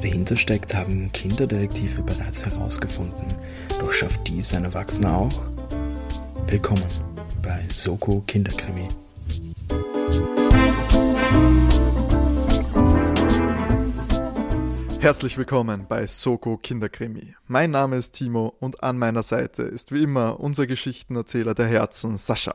Was dahinter steckt, haben Kinderdetektive bereits herausgefunden. Doch schafft dies ein Erwachsener auch? Willkommen bei Soko Kinderkrimi. Herzlich willkommen bei Soko Kinderkrimi. Mein Name ist Timo und an meiner Seite ist wie immer unser Geschichtenerzähler der Herzen, Sascha.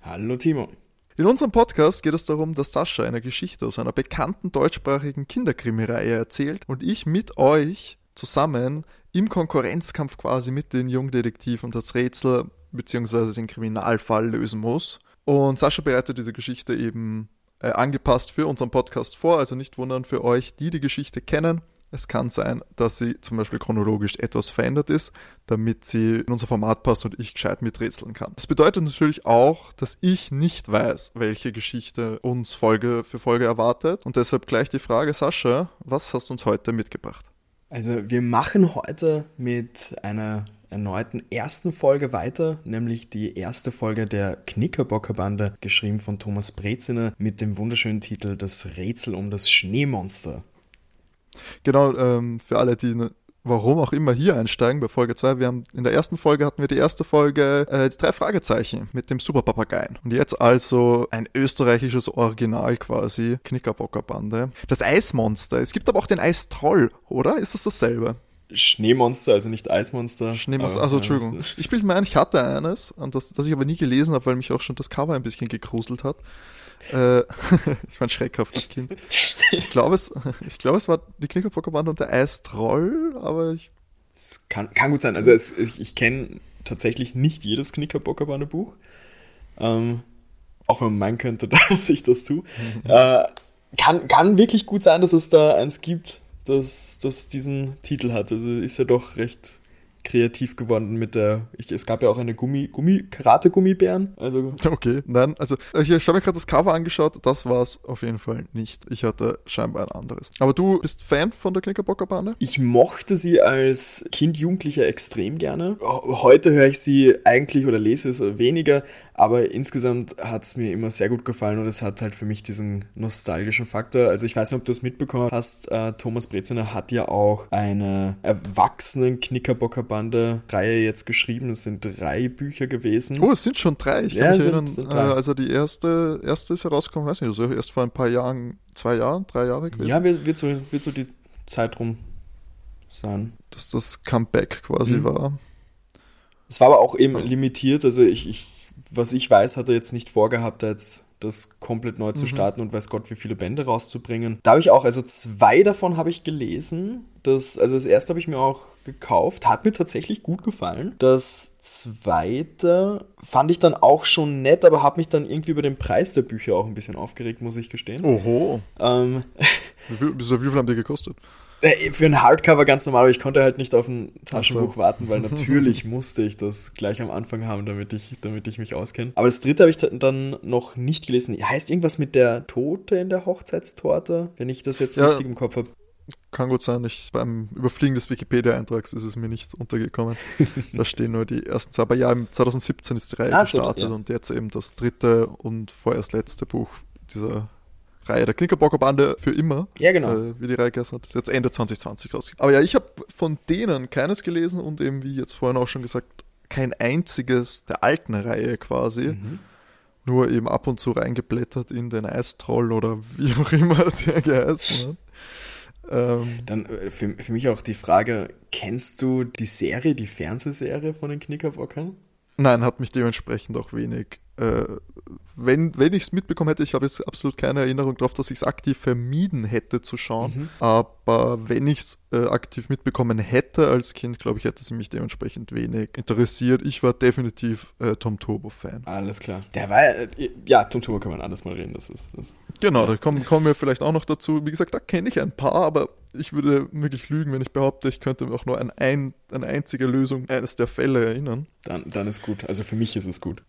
Hallo Timo. In unserem Podcast geht es darum, dass Sascha eine Geschichte aus einer bekannten deutschsprachigen Kinderkrimireihe erzählt und ich mit euch zusammen im Konkurrenzkampf quasi mit den Jungdetektiven das Rätsel bzw. den Kriminalfall lösen muss. Und Sascha bereitet diese Geschichte eben äh, angepasst für unseren Podcast vor, also nicht wundern für euch, die die Geschichte kennen. Es kann sein, dass sie zum Beispiel chronologisch etwas verändert ist, damit sie in unser Format passt und ich gescheit miträtseln kann. Das bedeutet natürlich auch, dass ich nicht weiß, welche Geschichte uns Folge für Folge erwartet. Und deshalb gleich die Frage, Sascha, was hast du uns heute mitgebracht? Also wir machen heute mit einer erneuten ersten Folge weiter, nämlich die erste Folge der Knickerbockerbande, geschrieben von Thomas Breziner mit dem wunderschönen Titel Das Rätsel um das Schneemonster. Genau, ähm, für alle, die ne, warum auch immer hier einsteigen bei Folge 2. Wir haben in der ersten Folge hatten wir die erste Folge äh, die drei Fragezeichen mit dem Superpapageien. Und jetzt also ein österreichisches Original quasi, Knickerbockerbande. Das Eismonster. Es gibt aber auch den Eistroll, oder? Ist das dasselbe? Schneemonster, also nicht Eismonster. Schneemonster, also Entschuldigung. Ich bilde mir ein, ich hatte eines, das, das ich aber nie gelesen habe, weil mich auch schon das Cover ein bisschen gegruselt hat. Äh, ich war ein schreckhaftes Kind. Ich glaube, es, ich es war die Knickerbockerbande und der Eistroll, aber ich. Es kann, kann gut sein. Also es, ich, ich kenne tatsächlich nicht jedes Knickerbockerbande-Buch. Ähm, auch wenn man meinen könnte, dass ich das tue. Mhm. Äh, kann, kann wirklich gut sein, dass es da eins gibt, das, das diesen Titel hat. Also ist ja doch recht kreativ geworden mit der. Ich, es gab ja auch eine Gummi, Gummi, Karate-Gummibären. Also. Okay, nein, also ich habe mir gerade das Cover angeschaut, das war es auf jeden Fall nicht. Ich hatte scheinbar ein anderes. Aber du bist Fan von der Knickerbockerbande? Ich mochte sie als Kind, Jugendlicher extrem gerne. Heute höre ich sie eigentlich oder lese es weniger, aber insgesamt hat es mir immer sehr gut gefallen und es hat halt für mich diesen nostalgischen Faktor. Also ich weiß nicht, ob du es mitbekommen hast, äh, Thomas Breziner hat ja auch eine erwachsenen Knickerbockerbande-Reihe jetzt geschrieben. Es sind drei Bücher gewesen. Oh, es sind schon drei. Ich kann ja, mich sind, erinnern, sind äh, also die erste, erste ist herausgekommen, weiß nicht, also erst vor ein paar Jahren, zwei Jahren, drei Jahre gewesen. Ja, wird, wird, so, wird so die Zeit rum sein. Dass das Comeback quasi mhm. war. Es war aber auch eben limitiert, also ich, ich was ich weiß, hat er jetzt nicht vorgehabt, jetzt das komplett neu mhm. zu starten und weiß Gott, wie viele Bände rauszubringen. Da habe ich auch, also zwei davon habe ich gelesen. Das, also das erste habe ich mir auch gekauft, hat mir tatsächlich gut gefallen. Das zweite fand ich dann auch schon nett, aber habe mich dann irgendwie über den Preis der Bücher auch ein bisschen aufgeregt, muss ich gestehen. Oho. Ähm, wie, viel, wie viel haben die gekostet? Äh, für ein Hardcover ganz normal, aber ich konnte halt nicht auf ein Taschenbuch so. warten, weil natürlich musste ich das gleich am Anfang haben, damit ich, damit ich mich auskenne. Aber das dritte habe ich dann noch nicht gelesen. Heißt irgendwas mit der Tote in der Hochzeitstorte, wenn ich das jetzt ja, richtig im Kopf habe. Kann gut sein. Ich, beim Überfliegen des Wikipedia-Eintrags ist es mir nicht untergekommen. da stehen nur die ersten zwei. Aber ja, 2017 ist die Reihe ah, gestartet ja. und jetzt eben das dritte und vorerst letzte Buch dieser Reihe der Knickerbockerbande für immer. Ja, genau. Äh, wie die Reihe geheißen hat. Das ist jetzt Ende 2020 rausgekommen. Aber ja, ich habe von denen keines gelesen und eben, wie jetzt vorhin auch schon gesagt, kein einziges der alten Reihe quasi. Mhm. Nur eben ab und zu reingeblättert in den Eistroll oder wie auch immer der geheißen hat. Ähm, Dann äh, für, für mich auch die Frage, kennst du die Serie, die Fernsehserie von den Knickerbockern? Nein, hat mich dementsprechend auch wenig äh, wenn, wenn ich es mitbekommen hätte, ich habe jetzt absolut keine Erinnerung darauf, dass ich es aktiv vermieden hätte zu schauen. Mhm. Aber wenn ich es äh, aktiv mitbekommen hätte als Kind, glaube ich, hätte es mich dementsprechend wenig interessiert. Ich war definitiv äh, Tom Turbo-Fan. Alles klar. Der war äh, ja, Tom Turbo kann man anders mal reden. Das ist, das, genau, da kommen, kommen wir vielleicht auch noch dazu. Wie gesagt, da kenne ich ein paar, aber ich würde wirklich lügen, wenn ich behaupte, ich könnte auch nur an ein, eine einzige Lösung eines der Fälle erinnern. Dann, dann ist gut. Also für mich ist es gut.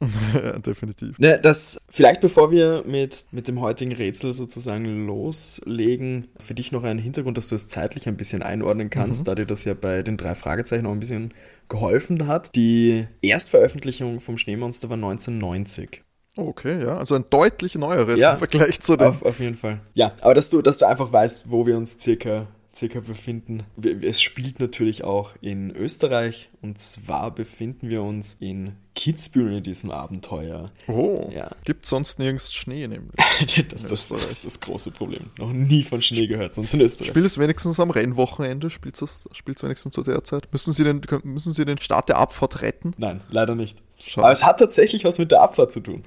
ja, definitiv. Ne, das, vielleicht bevor wir mit, mit dem heutigen Rätsel sozusagen loslegen, für dich noch einen Hintergrund, dass du es zeitlich ein bisschen einordnen kannst, mhm. da dir das ja bei den drei Fragezeichen auch ein bisschen geholfen hat. Die Erstveröffentlichung vom Schneemonster war 1990. Okay, ja, also ein deutlich neueres Ja, im Vergleich zu dem. Auf, auf jeden Fall. Ja, aber dass du, dass du einfach weißt, wo wir uns circa, circa befinden. Es spielt natürlich auch in Österreich und zwar befinden wir uns in Kitzbühel in diesem Abenteuer. Oh, Ja. gibt sonst nirgends Schnee nämlich. Das, das, das ist das große Problem. Noch nie von Schnee gehört, sonst in Österreich. Spielt es wenigstens am Rennwochenende? Spielt es wenigstens zu der Zeit? Müssen Sie, den, müssen Sie den Start der Abfahrt retten? Nein, leider nicht. Schade. Aber es hat tatsächlich was mit der Abfahrt zu tun.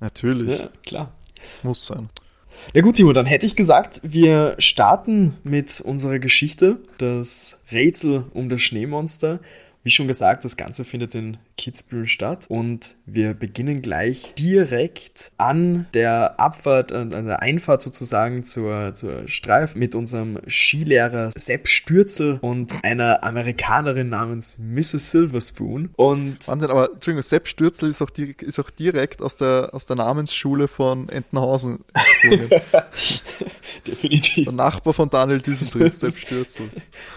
Natürlich, Ja, klar. muss sein. Ja gut, Timo, dann hätte ich gesagt, wir starten mit unserer Geschichte, das Rätsel um das Schneemonster. Wie schon gesagt, das Ganze findet in Kitzbühel statt und wir beginnen gleich direkt an der Abfahrt, an an der Einfahrt sozusagen zur, zur Streif mit unserem Skilehrer Sepp Stürzel und einer Amerikanerin namens Mrs. Silverspoon. Und Wahnsinn, aber Entschuldigung, Sepp Stürzel ist auch, di- ist auch direkt aus der, aus der Namensschule von Entenhausen. gesprungen. definitiv. der Nachbar von Daniel Düsentrieb, Sepp Stürzel.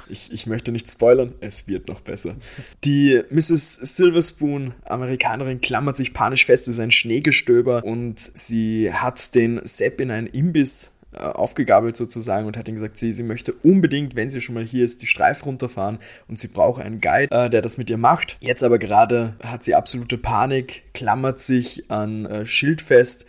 Ich, ich möchte nicht spoilern, es wird noch besser. Die Mrs. Silverspoon, Amerikanerin, klammert sich panisch fest, es ist ein Schneegestöber und sie hat den Sepp in einen Imbiss äh, aufgegabelt sozusagen und hat ihm gesagt, sie, sie möchte unbedingt, wenn sie schon mal hier ist, die Streif runterfahren und sie braucht einen Guide, äh, der das mit ihr macht. Jetzt aber gerade hat sie absolute Panik, klammert sich an äh, Schild fest,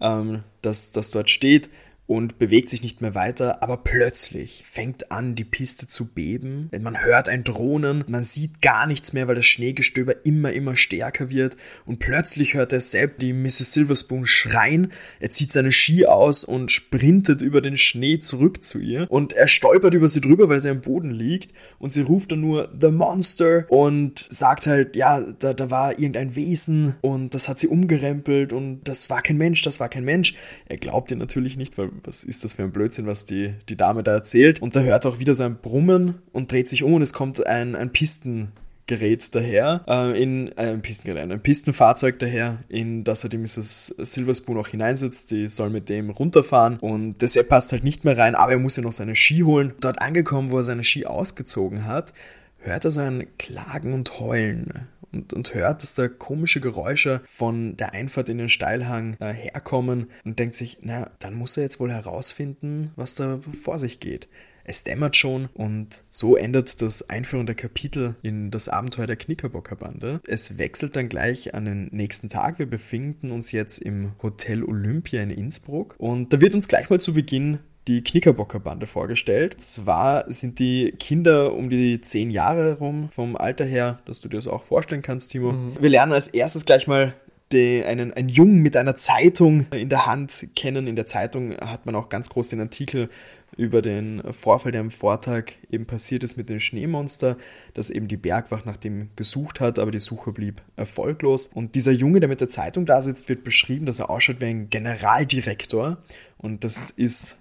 ähm, das dort steht und bewegt sich nicht mehr weiter, aber plötzlich fängt an, die Piste zu beben. Man hört ein Drohnen, man sieht gar nichts mehr, weil das Schneegestöber immer, immer stärker wird. Und plötzlich hört er selbst die Mrs. Silverspoon schreien. Er zieht seine Ski aus und sprintet über den Schnee zurück zu ihr. Und er stolpert über sie drüber, weil sie am Boden liegt. Und sie ruft dann nur The Monster und sagt halt, ja, da, da war irgendein Wesen und das hat sie umgerempelt und das war kein Mensch, das war kein Mensch. Er glaubt ihr natürlich nicht, weil was ist das für ein Blödsinn, was die, die Dame da erzählt. Und da hört auch wieder so ein Brummen und dreht sich um und es kommt ein, ein Pistengerät daher, äh, in äh, ein Pistengerät, ein Pistenfahrzeug daher, in das er die Mrs. Silverspoon auch hineinsetzt. Die soll mit dem runterfahren und der Sepp passt halt nicht mehr rein, aber er muss ja noch seine Ski holen. Dort angekommen, wo er seine Ski ausgezogen hat, hört er so ein Klagen und Heulen und, und hört, dass da komische Geräusche von der Einfahrt in den Steilhang äh, herkommen und denkt sich, na, dann muss er jetzt wohl herausfinden, was da vor sich geht. Es dämmert schon und so endet das einführende Kapitel in das Abenteuer der Knickerbockerbande. Es wechselt dann gleich an den nächsten Tag. Wir befinden uns jetzt im Hotel Olympia in Innsbruck und da wird uns gleich mal zu Beginn die Knickerbockerbande vorgestellt. Zwar sind die Kinder um die zehn Jahre rum vom Alter her, dass du dir das auch vorstellen kannst, Timo. Wir lernen als erstes gleich mal den, einen, einen Jungen mit einer Zeitung in der Hand kennen. In der Zeitung hat man auch ganz groß den Artikel über den Vorfall, der am Vortag eben passiert ist mit dem Schneemonster, dass eben die Bergwacht nach dem gesucht hat, aber die Suche blieb erfolglos. Und dieser Junge, der mit der Zeitung da sitzt, wird beschrieben, dass er ausschaut wie ein Generaldirektor. Und das ist,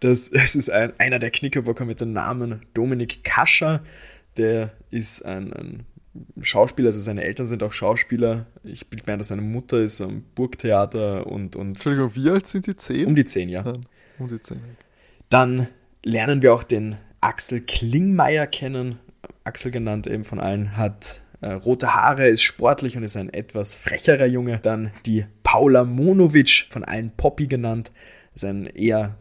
das, das ist ein, einer der Knickerbocker mit dem Namen Dominik Kascher. Der ist ein, ein Schauspieler, also seine Eltern sind auch Schauspieler. Ich bilde mir ein, dass seine Mutter ist am Burgtheater und, und Entschuldigung, wie alt sind die? Zehn? um die zehn, ja. Ja, um die zehn. Dann lernen wir auch den Axel Klingmeier kennen. Axel genannt eben von allen, hat äh, rote Haare, ist sportlich und ist ein etwas frecherer Junge. Dann die Paula Monovic, von allen Poppy genannt, ist ein eher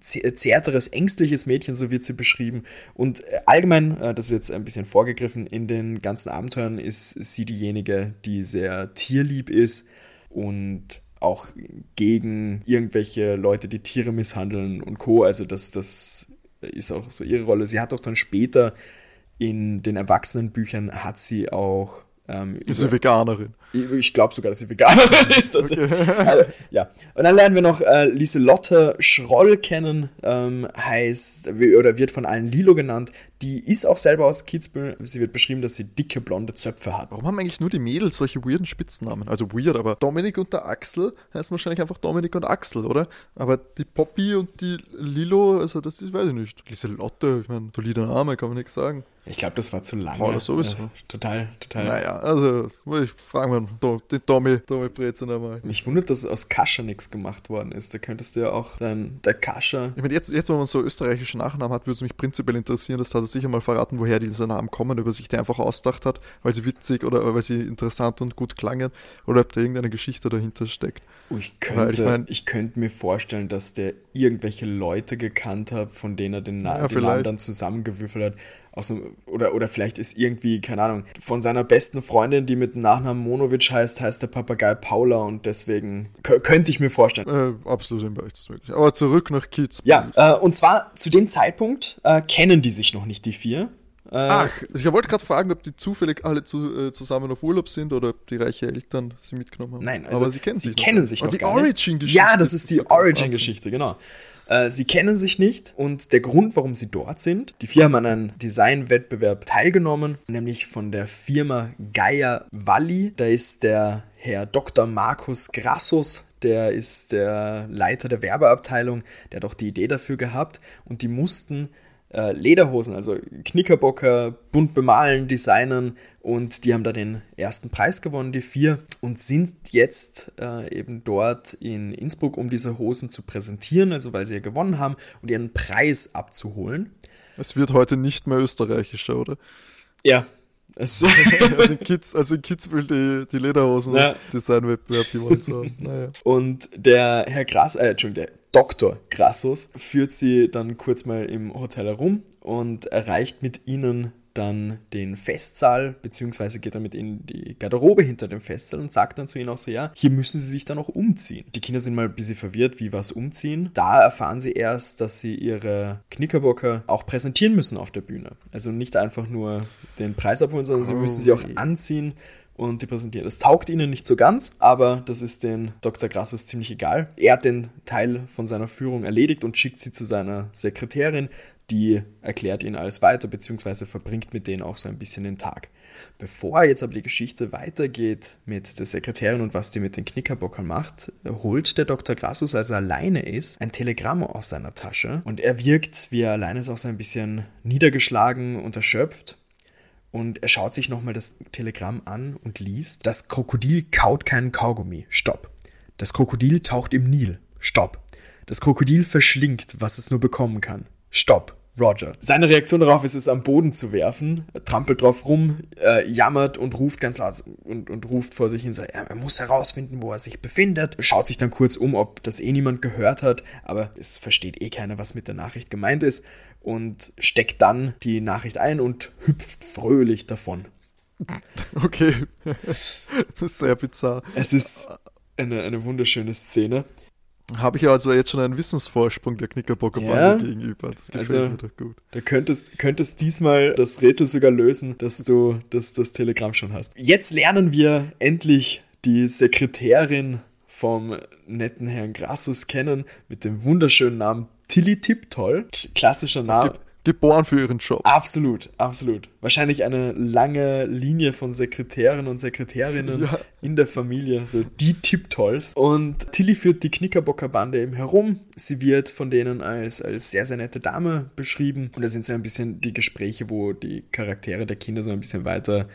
zärteres, ängstliches Mädchen, so wird sie beschrieben. Und äh, allgemein, äh, das ist jetzt ein bisschen vorgegriffen, in den ganzen Abenteuern ist sie diejenige, die sehr tierlieb ist und auch gegen irgendwelche Leute, die Tiere misshandeln und Co. Also das, das ist auch so ihre Rolle. Sie hat auch dann später in den Erwachsenenbüchern hat sie auch ähm, Ist eine Veganerin. Ich, glaube sogar, dass sie Veganerin ist. Also, ja. Und dann lernen wir noch äh, Lieselotte Schroll kennen, ähm, heißt, oder wird von allen Lilo genannt. Die ist auch selber aus Kitzbühel. Sie wird beschrieben, dass sie dicke blonde Zöpfe hat. Warum haben eigentlich nur die Mädels solche weirden Spitznamen? Also weird, aber Dominik und der Axel heißen wahrscheinlich einfach Dominik und Axel, oder? Aber die Poppy und die Lilo, also das ist, weiß ich nicht. Lieselotte, ich meine, solider Name, kann man nichts sagen. Ich glaube, das war zu lange. Paula sowieso. Ja, total, total. Naja, also ich frage mal man den Tommy, Tommy Brezen einmal. Mich wundert, dass aus Kascha nichts gemacht worden ist. Da könntest du ja auch dann der Kascha. Ich meine, jetzt, jetzt, wo man so österreichische Nachnamen hat, würde es mich prinzipiell interessieren, das hat er sicher mal verraten, woher diese Namen kommen, ob er sich die einfach ausgedacht hat, weil sie witzig oder weil sie interessant und gut klangen oder ob da irgendeine Geschichte dahinter steckt. Oh, ich, könnte, ich, mein, ich könnte mir vorstellen, dass der irgendwelche Leute gekannt hat, von denen er den, Na ja, den Namen dann zusammengewürfelt hat. Aus, oder, oder vielleicht ist irgendwie, keine Ahnung, von seiner besten Freundin, die mit dem Nachnamen Monowitsch heißt, heißt der Papagei Paula und deswegen könnte ich mir vorstellen. Äh, absolut im Bereich des Möglichen. Aber zurück nach Kids. Ja, äh, und zwar zu dem Zeitpunkt äh, kennen die sich noch nicht, die vier. Äh, Ach, ich wollte gerade fragen, ob die zufällig alle zu, äh, zusammen auf Urlaub sind oder ob die reiche Eltern sie mitgenommen haben. Nein, also aber sie kennen sie sich kennen noch. sich noch. Oh, die Origin-Geschichte. Ja, das ist die Origin-Geschichte, genau. Äh, sie kennen sich nicht und der Grund, warum sie dort sind, die vier haben an einem Designwettbewerb teilgenommen, nämlich von der Firma Gaia Valli. Da ist der Herr Dr. Markus Grassus, der ist der Leiter der Werbeabteilung, der hat auch die Idee dafür gehabt und die mussten äh, Lederhosen, also Knickerbocker, bunt bemalen, designen und die haben da den ersten Preis gewonnen, die vier, und sind jetzt äh, eben dort in Innsbruck, um diese Hosen zu präsentieren, also weil sie ja gewonnen haben und ihren Preis abzuholen. Es wird heute nicht mehr österreichischer, oder? Ja, also, in Kids, also in Kitzbühel die, die Lederhosen ja. Designwettbewerb, die wollen so. Naja. Und der Herr Grass, äh, Entschuldigung, der Dr. Grassus führt sie dann kurz mal im Hotel herum und erreicht mit ihnen dann den Festsaal, beziehungsweise geht dann mit ihnen in die Garderobe hinter dem Festsaal und sagt dann zu ihnen auch so, ja, hier müssen sie sich dann auch umziehen. Die Kinder sind mal ein bisschen verwirrt, wie was umziehen. Da erfahren sie erst, dass sie ihre Knickerbocker auch präsentieren müssen auf der Bühne. Also nicht einfach nur den Preis abholen, sondern sie müssen sie auch anziehen und die präsentieren. Das taugt ihnen nicht so ganz, aber das ist den Dr. Grassus ziemlich egal. Er hat den Teil von seiner Führung erledigt und schickt sie zu seiner Sekretärin, die erklärt ihnen alles weiter, beziehungsweise verbringt mit denen auch so ein bisschen den Tag. Bevor jetzt aber die Geschichte weitergeht mit der Sekretärin und was die mit den Knickerbockern macht, holt der Dr. Grassus, als er alleine ist, ein Telegramm aus seiner Tasche und er wirkt, wie er alleine ist, auch so ein bisschen niedergeschlagen und erschöpft. Und er schaut sich nochmal das Telegramm an und liest, das Krokodil kaut keinen Kaugummi. Stopp. Das Krokodil taucht im Nil. Stopp. Das Krokodil verschlingt, was es nur bekommen kann. Stopp. Roger. Seine Reaktion darauf ist es, am Boden zu werfen, er trampelt drauf rum, äh, jammert und ruft ganz laut und, und ruft vor sich hin, so, er muss herausfinden, wo er sich befindet, schaut sich dann kurz um, ob das eh niemand gehört hat, aber es versteht eh keiner, was mit der Nachricht gemeint ist und steckt dann die Nachricht ein und hüpft fröhlich davon. Okay, das ist sehr bizarr. Es ist eine, eine wunderschöne Szene. Habe ich also jetzt schon einen Wissensvorsprung der Knickerbockerbande ja, gegenüber. Das gefällt also, mir doch gut. Da könntest, könntest diesmal das Rätsel sogar lösen, dass du das, das Telegramm schon hast. Jetzt lernen wir endlich die Sekretärin vom netten Herrn Grassus kennen mit dem wunderschönen Namen Tilly Tiptoll. Klassischer Name geboren für ihren Job. Absolut, absolut. Wahrscheinlich eine lange Linie von Sekretären und Sekretärinnen ja. in der Familie, so die Tiptolls. Und Tilly führt die Knickerbocker Bande eben herum. Sie wird von denen als, als sehr, sehr nette Dame beschrieben. Und da sind so ein bisschen die Gespräche, wo die Charaktere der Kinder so ein bisschen weiter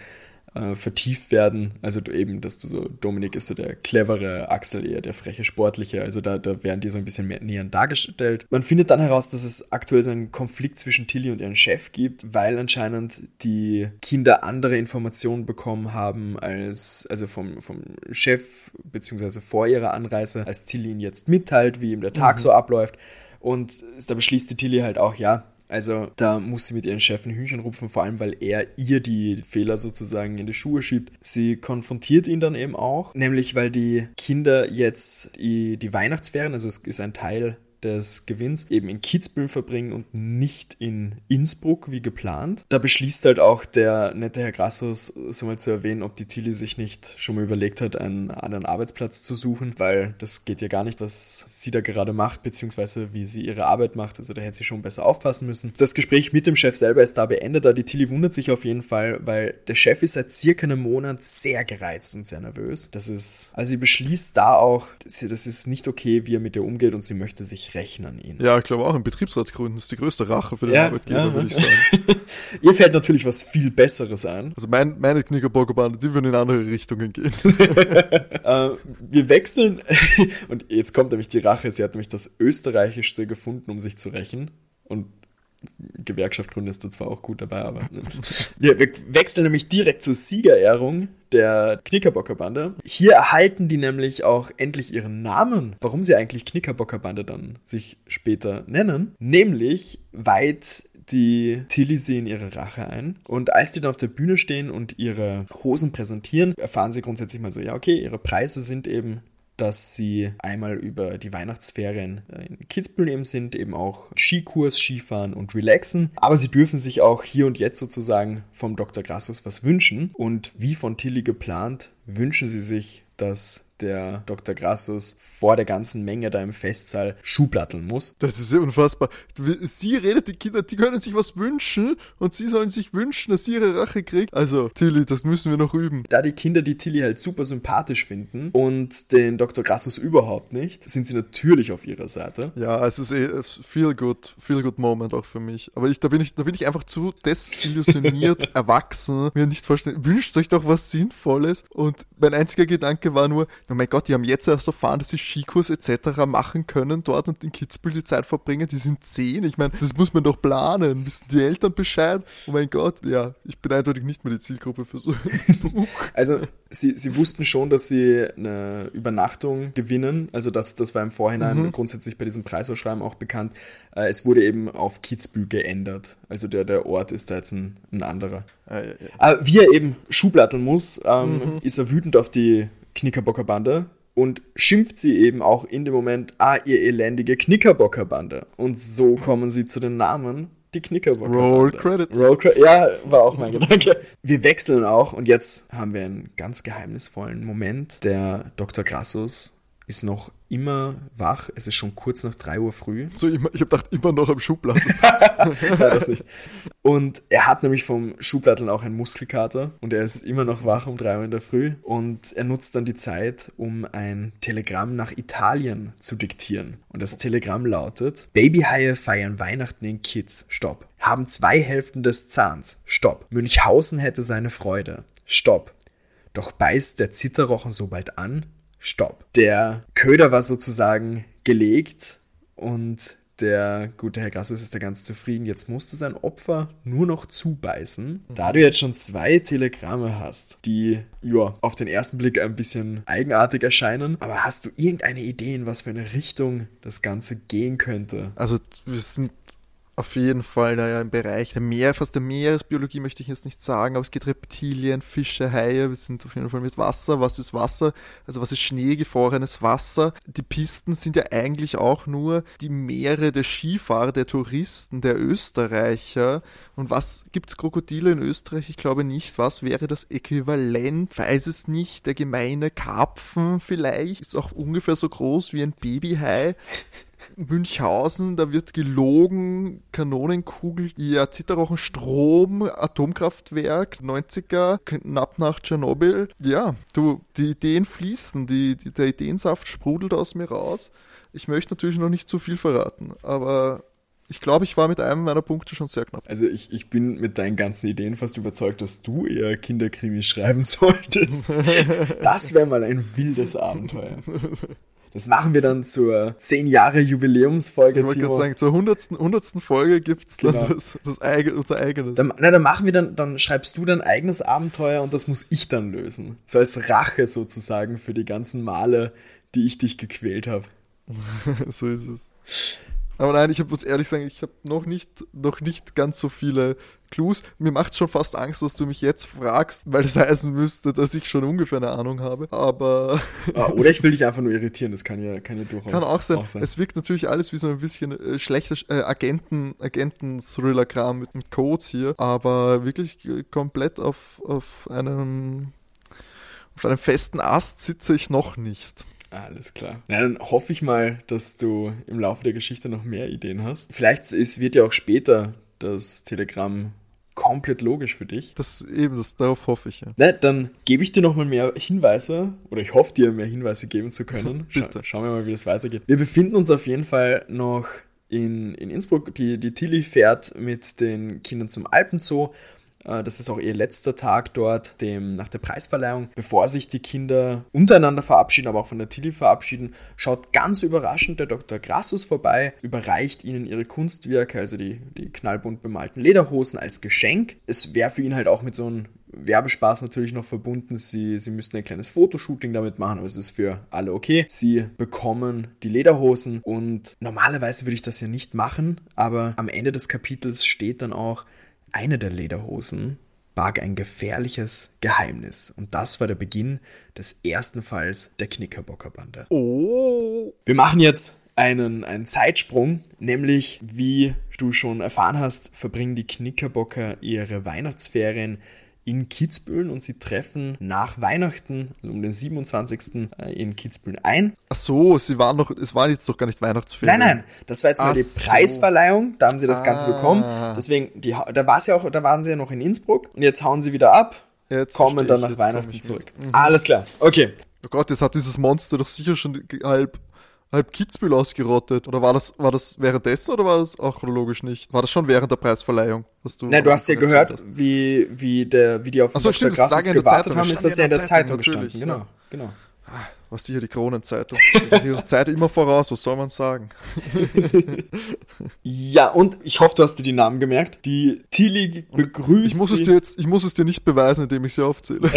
äh, vertieft werden. Also du eben, dass du so, Dominik ist so der clevere, Axel eher der freche, sportliche. Also da, da werden die so ein bisschen mehr näher dargestellt. Man findet dann heraus, dass es aktuell so einen Konflikt zwischen Tilly und ihrem Chef gibt, weil anscheinend die Kinder andere Informationen bekommen haben als, also vom, vom Chef, beziehungsweise vor ihrer Anreise, als Tilly ihn jetzt mitteilt, wie ihm der Tag mhm. so abläuft. Und da beschließt die Tilly halt auch, ja, also da muss sie mit ihren Chef ein Hühnchen rupfen, vor allem weil er ihr die Fehler sozusagen in die Schuhe schiebt. Sie konfrontiert ihn dann eben auch, nämlich weil die Kinder jetzt die Weihnachtsferien, also es ist ein Teil des Gewinns eben in Kitzbühel verbringen und nicht in Innsbruck wie geplant. Da beschließt halt auch der nette Herr Grassus, so mal zu erwähnen, ob die Tilly sich nicht schon mal überlegt hat, einen anderen Arbeitsplatz zu suchen, weil das geht ja gar nicht, was sie da gerade macht, beziehungsweise wie sie ihre Arbeit macht. Also da hätte sie schon besser aufpassen müssen. Das Gespräch mit dem Chef selber ist da beendet, da die Tilly wundert sich auf jeden Fall, weil der Chef ist seit circa einem Monat sehr gereizt und sehr nervös. Das ist, also sie beschließt da auch, das ist nicht okay, wie er mit ihr umgeht und sie möchte sich ich an ihn. Ja, ich glaube auch, in Betriebsratsgründen ist die größte Rache für den Ja, Arbeitgeber, ja, würde ich sagen. Ihr fällt natürlich was viel Besseres ein. Also mein, meine Knickerbockerbande, die würden in andere Richtungen gehen. äh, wir wechseln und jetzt kommt nämlich die Rache. Sie hat nämlich das Österreichische gefunden, um sich zu rächen. Und Gewerkschaft gründen ist da zwar auch gut dabei, aber. Ne. Wir, wir wechseln nämlich direkt zur Siegerehrung der Knickerbockerbande. Hier erhalten die nämlich auch endlich ihren Namen, warum sie eigentlich Knickerbockerbande dann sich später nennen. Nämlich weiht die Tilly in ihre Rache ein. Und als die dann auf der Bühne stehen und ihre Hosen präsentieren, erfahren sie grundsätzlich mal so, ja, okay, ihre Preise sind eben dass sie einmal über die Weihnachtsferien in Kitzbühel eben sind, eben auch Skikurs, Skifahren und relaxen. Aber sie dürfen sich auch hier und jetzt sozusagen vom Dr. Grassus was wünschen. Und wie von Tilly geplant, wünschen sie sich, dass der Dr. Grassus vor der ganzen Menge da im Festsaal Schuhplatteln muss. Das ist ja unfassbar. Sie redet, die Kinder, die können sich was wünschen und sie sollen sich wünschen, dass sie ihre Rache kriegt. Also, Tilly, das müssen wir noch üben. Da die Kinder die Tilly halt super sympathisch finden und den Dr. Grassus überhaupt nicht, sind sie natürlich auf ihrer Seite. Ja, es ist eh feel good, feel good Moment auch für mich. Aber ich, da bin ich, da bin ich einfach zu desillusioniert, erwachsen, mir nicht vorstellen, wünscht euch doch was Sinnvolles und mein einziger Gedanke war nur, oh mein Gott, die haben jetzt erst erfahren, dass sie Skikurs etc. machen können dort und in Kitzbühel die Zeit verbringen. Die sind zehn. Ich meine, das muss man doch planen. Wissen die Eltern Bescheid? Oh mein Gott, ja, ich bin eindeutig nicht mehr die Zielgruppe für so ein Buch. Also, sie, sie wussten schon, dass sie eine Übernachtung gewinnen. Also, das, das war im Vorhinein mhm. grundsätzlich bei diesem Preisausschreiben auch bekannt. Äh, es wurde eben auf Kitzbühel geändert. Also, der, der Ort ist da jetzt ein, ein anderer. Ah, ja, ja. Aber wie er eben Schuhplatteln muss, ähm, mhm. ist er wütend auf die Knickerbockerbande und schimpft sie eben auch in dem Moment, ah, ihr elendige Knickerbockerbande. Und so kommen sie zu den Namen, die Knickerbockerbande. Roll Credits. Roll Credits, ja, war auch mein Gedanke. Wir wechseln auch und jetzt haben wir einen ganz geheimnisvollen Moment. Der Dr. Grassus ist noch immer wach. Es ist schon kurz nach 3 Uhr früh. So, ich, ich habe gedacht, immer noch am Schuhplattel. ja, das nicht. Und er hat nämlich vom Schuhplatteln auch einen Muskelkater und er ist immer noch wach um 3 Uhr in der Früh und er nutzt dann die Zeit, um ein Telegramm nach Italien zu diktieren. Und das Telegramm lautet: Babyhaie feiern Weihnachten in Kids. Stopp. Haben zwei Hälften des Zahns. Stopp. Münchhausen hätte seine Freude. Stopp. Doch beißt der Zitterrochen so bald an, Stopp. Der Köder war sozusagen gelegt und der gute Herr Grassus ist da ganz zufrieden. Jetzt musste sein Opfer nur noch zubeißen. Da du jetzt schon zwei Telegramme hast, die ja auf den ersten Blick ein bisschen eigenartig erscheinen, aber hast du irgendeine Idee, in was für eine Richtung das Ganze gehen könnte? Also wir sind auf jeden Fall da ja im Bereich der Meer, fast der Meeresbiologie möchte ich jetzt nicht sagen, aber es geht Reptilien, Fische, Haie, wir sind auf jeden Fall mit Wasser. Was ist Wasser? Also was ist schneegefrorenes Wasser? Die Pisten sind ja eigentlich auch nur die Meere der Skifahrer, der Touristen, der Österreicher. Und was gibt's Krokodile in Österreich? Ich glaube nicht. Was wäre das Äquivalent? Weiß es nicht. Der gemeine Karpfen vielleicht ist auch ungefähr so groß wie ein Babyhai. Münchhausen, da wird gelogen, Kanonenkugel, ja, Zitterrochen, Strom, Atomkraftwerk, 90er, knapp nach Tschernobyl. Ja, du, die Ideen fließen, die, die, der Ideensaft sprudelt aus mir raus. Ich möchte natürlich noch nicht zu viel verraten, aber ich glaube, ich war mit einem meiner Punkte schon sehr knapp. Also ich, ich bin mit deinen ganzen Ideen fast überzeugt, dass du eher Kinderkrimi schreiben solltest. das wäre mal ein wildes Abenteuer. Das machen wir dann zur 10 Jahre Jubiläumsfolge. Ich wollte gerade sagen, zur 100. 100. Folge gibt es dann Genau. das, das eigen, unser eigenes. Dann, na, dann machen wir dann, dann schreibst du dein eigenes Abenteuer und das muss ich dann lösen. So als Rache sozusagen für die ganzen Male, die ich dich gequält habe. so ist es. Aber nein, ich muss ehrlich sagen, ich habe noch nicht, noch nicht ganz so viele Clues. Mir macht schon fast Angst, dass du mich jetzt fragst, weil es heißen müsste, dass ich schon ungefähr eine Ahnung habe. Aber Ah, Oder ich will dich einfach nur irritieren, das kann ja, kann ja durchaus kann auch sein. Es wirkt natürlich alles wie so ein bisschen äh, schlechter äh, Agenten, Agenten-Thriller-Kram mit, mit Codes hier, aber wirklich äh, komplett auf, auf einem auf einem festen Ast sitze ich noch nicht. Alles klar. Na, dann hoffe ich mal, dass du im Laufe der Geschichte noch mehr Ideen hast. Vielleicht ist, wird ja auch später das Telegramm komplett logisch für dich. Das eben, das, darauf hoffe ich ja. Ne, dann gebe ich dir nochmal mehr Hinweise oder ich hoffe dir mehr Hinweise geben zu können. Scha schauen wir mal, wie das weitergeht. Wir befinden uns auf jeden Fall noch in, in Innsbruck. Die, die Tilly fährt mit den Kindern zum Alpenzoo das ist auch ihr letzter Tag dort, dem, nach der Preisverleihung. Bevor sich die Kinder untereinander verabschieden, aber auch von der Tilly verabschieden, schaut ganz überraschend der Dr. Grassus vorbei, überreicht ihnen ihre Kunstwerke, also die, die knallbunt bemalten Lederhosen als Geschenk. Es wäre für ihn halt auch mit so einem Werbespaß natürlich noch verbunden. Sie, sie müssten ein kleines Fotoshooting damit machen, aber es ist für alle okay. Sie bekommen die Lederhosen und normalerweise würde ich das ja nicht machen, aber am Ende des Kapitels steht dann auch, eine der Lederhosen barg ein gefährliches Geheimnis. Und das war der Beginn des ersten Falls der Knickerbockerbande. Oh. Wir machen jetzt einen, einen Zeitsprung, nämlich wie du schon erfahren hast, verbringen die Knickerbocker ihre Weihnachtsferien in Kitzbühel und sie treffen nach Weihnachten, also um den 27. Äh, in Kitzbühel ein. Ach so, sie waren noch, es waren jetzt doch gar nicht Weihnachtsferien. Nein, nein, das war jetzt mal Ach die so. Preisverleihung, da haben sie das Ganze Ah. bekommen. Deswegen, die, da war ja auch, da waren sie ja noch in Innsbruck und jetzt hauen sie wieder ab, Jetzt kommen dann nach komm Weihnachten ich zurück. Mhm. Alles klar, okay. Oh Gott, jetzt hat dieses Monster doch sicher schon halb, halb Kitzbühel ausgerottet. Oder war das, war das währenddessen oder war das auch chronologisch nicht? War das schon während der Preisverleihung? Was du, Na, du hast ja gehört, hast? wie, wie, der, wie die auf Ach so, stimmt, gewartet haben, ist das ja in der Zeitung, Zeitung, gestanden. Genau, ja. genau. Was sicher die Kronenzeitung. Die sind ihrer Zeit immer voraus, was soll man sagen? Ja, und ich hoffe, du hast dir die Namen gemerkt. Die Tilly begrüßt Ich muss es dir jetzt, ich muss es dir nicht beweisen, indem ich sie aufzähle.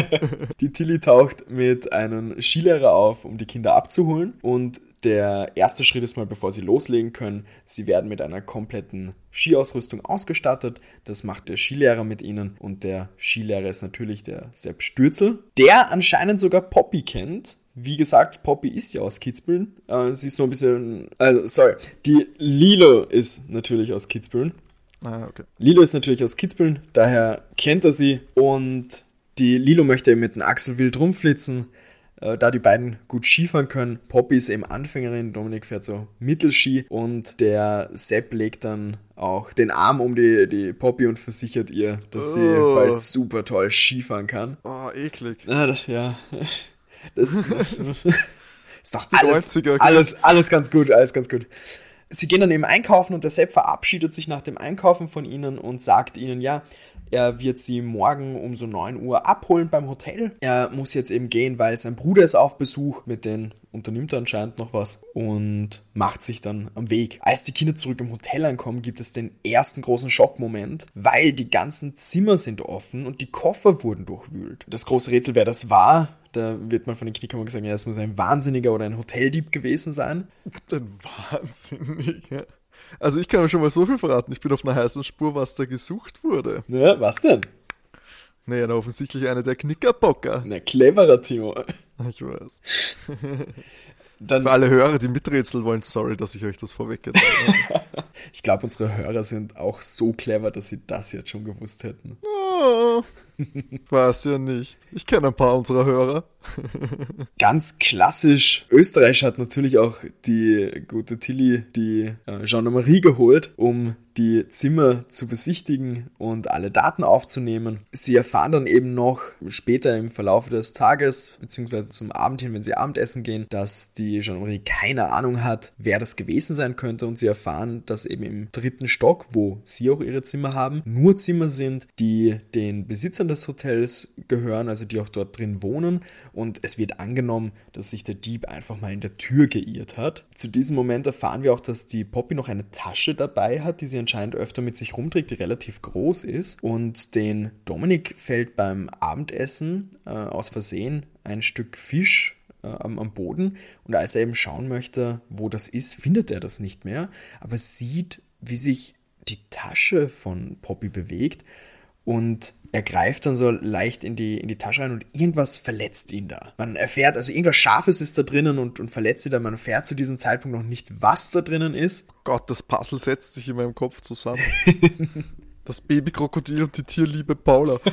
Die Tilly taucht mit einem Skilehrer auf, um die Kinder abzuholen. Und der erste Schritt ist mal, bevor sie loslegen können, sie werden mit einer kompletten Skiausrüstung ausgestattet. Das macht der Skilehrer mit ihnen. Und der Skilehrer ist natürlich der Sepp Stürzel, der anscheinend sogar Poppy kennt. Wie gesagt, Poppy ist ja aus Kitzbühel. Äh, sie ist nur ein bisschen. Also, sorry. Die Lilo ist natürlich aus Kitzbühel. ah, okay. Lilo ist natürlich aus Kitzbühel, daher kennt er sie und die Lilo möchte mit dem Axel wild rumflitzen, äh, da die beiden gut Skifahren können. Poppy ist eben Anfängerin, Dominik fährt so Mittelski und der Sepp legt dann auch den Arm um die, die Poppy und versichert ihr, dass sie Oh. bald super toll Skifahren kann. Oh, eklig. Ah, ja, das ist doch Die alles, 90er, gell? alles, alles ganz gut, alles ganz gut. Sie gehen dann eben einkaufen und der Sepp verabschiedet sich nach dem Einkaufen von ihnen und sagt ihnen, ja, er wird sie morgen um so 9 Uhr abholen beim Hotel. Er muss jetzt eben gehen, weil sein Bruder ist auf Besuch, mit denen unternimmt er anscheinend noch was und macht sich dann am Weg. Als die Kinder zurück im Hotel ankommen, gibt es den ersten großen Schockmoment, weil die ganzen Zimmer sind offen und die Koffer wurden durchwühlt. Das große Rätsel, wer das war, da wird man von den Knickerbockern gesagt, ja, es muss ein Wahnsinniger oder ein Hoteldieb gewesen sein. Denn wahnsinnig. Ja. Also ich kann euch schon mal so viel verraten. Ich bin auf einer heißen Spur, was da gesucht wurde. Na, was denn? Naja, na, offensichtlich eine der Knickerbocker. Na, cleverer Timo. Ich weiß. Dann, Für alle Hörer, die miträtseln wollen, sorry, dass ich euch das vorweggetan habe. ich glaube, unsere Hörer sind auch so clever, dass sie das jetzt schon gewusst hätten. Oh, weiß ja nicht. Ich kenne ein paar unserer Hörer. Ganz klassisch. Österreich hat natürlich auch die gute Tilly, die äh, Gendarmerie geholt, um die Zimmer zu besichtigen und alle Daten aufzunehmen. Sie erfahren dann eben noch später im Verlauf des Tages, beziehungsweise zum Abend hin, wenn sie Abendessen gehen, dass die Gendarmerie keine Ahnung hat, wer das gewesen sein könnte und sie erfahren, dass eben im dritten Stock, wo sie auch ihre Zimmer haben, nur Zimmer sind, die den Besitzern des Hotels gehören, also die auch dort drin wohnen und es wird angenommen, dass sich der Dieb einfach mal in der Tür geirrt hat. Zu diesem Moment erfahren wir auch, dass die Poppy noch eine Tasche dabei hat, die sie anscheinend öfter mit sich rumträgt, die relativ groß ist. Und den Dominik fällt beim Abendessen äh, aus Versehen ein Stück Fisch äh, am, am Boden. Und als er eben schauen möchte, wo das ist, findet er das nicht mehr, aber sieht, wie sich die Tasche von Poppy bewegt und er greift dann so leicht in die, in die Tasche rein und irgendwas verletzt ihn da. Man erfährt, also irgendwas Scharfes ist da drinnen und, und verletzt ihn da. Man erfährt zu diesem Zeitpunkt noch nicht, was da drinnen ist. Gott, das Puzzle setzt sich in meinem Kopf zusammen. Das Babykrokodil und die Tierliebe Paula.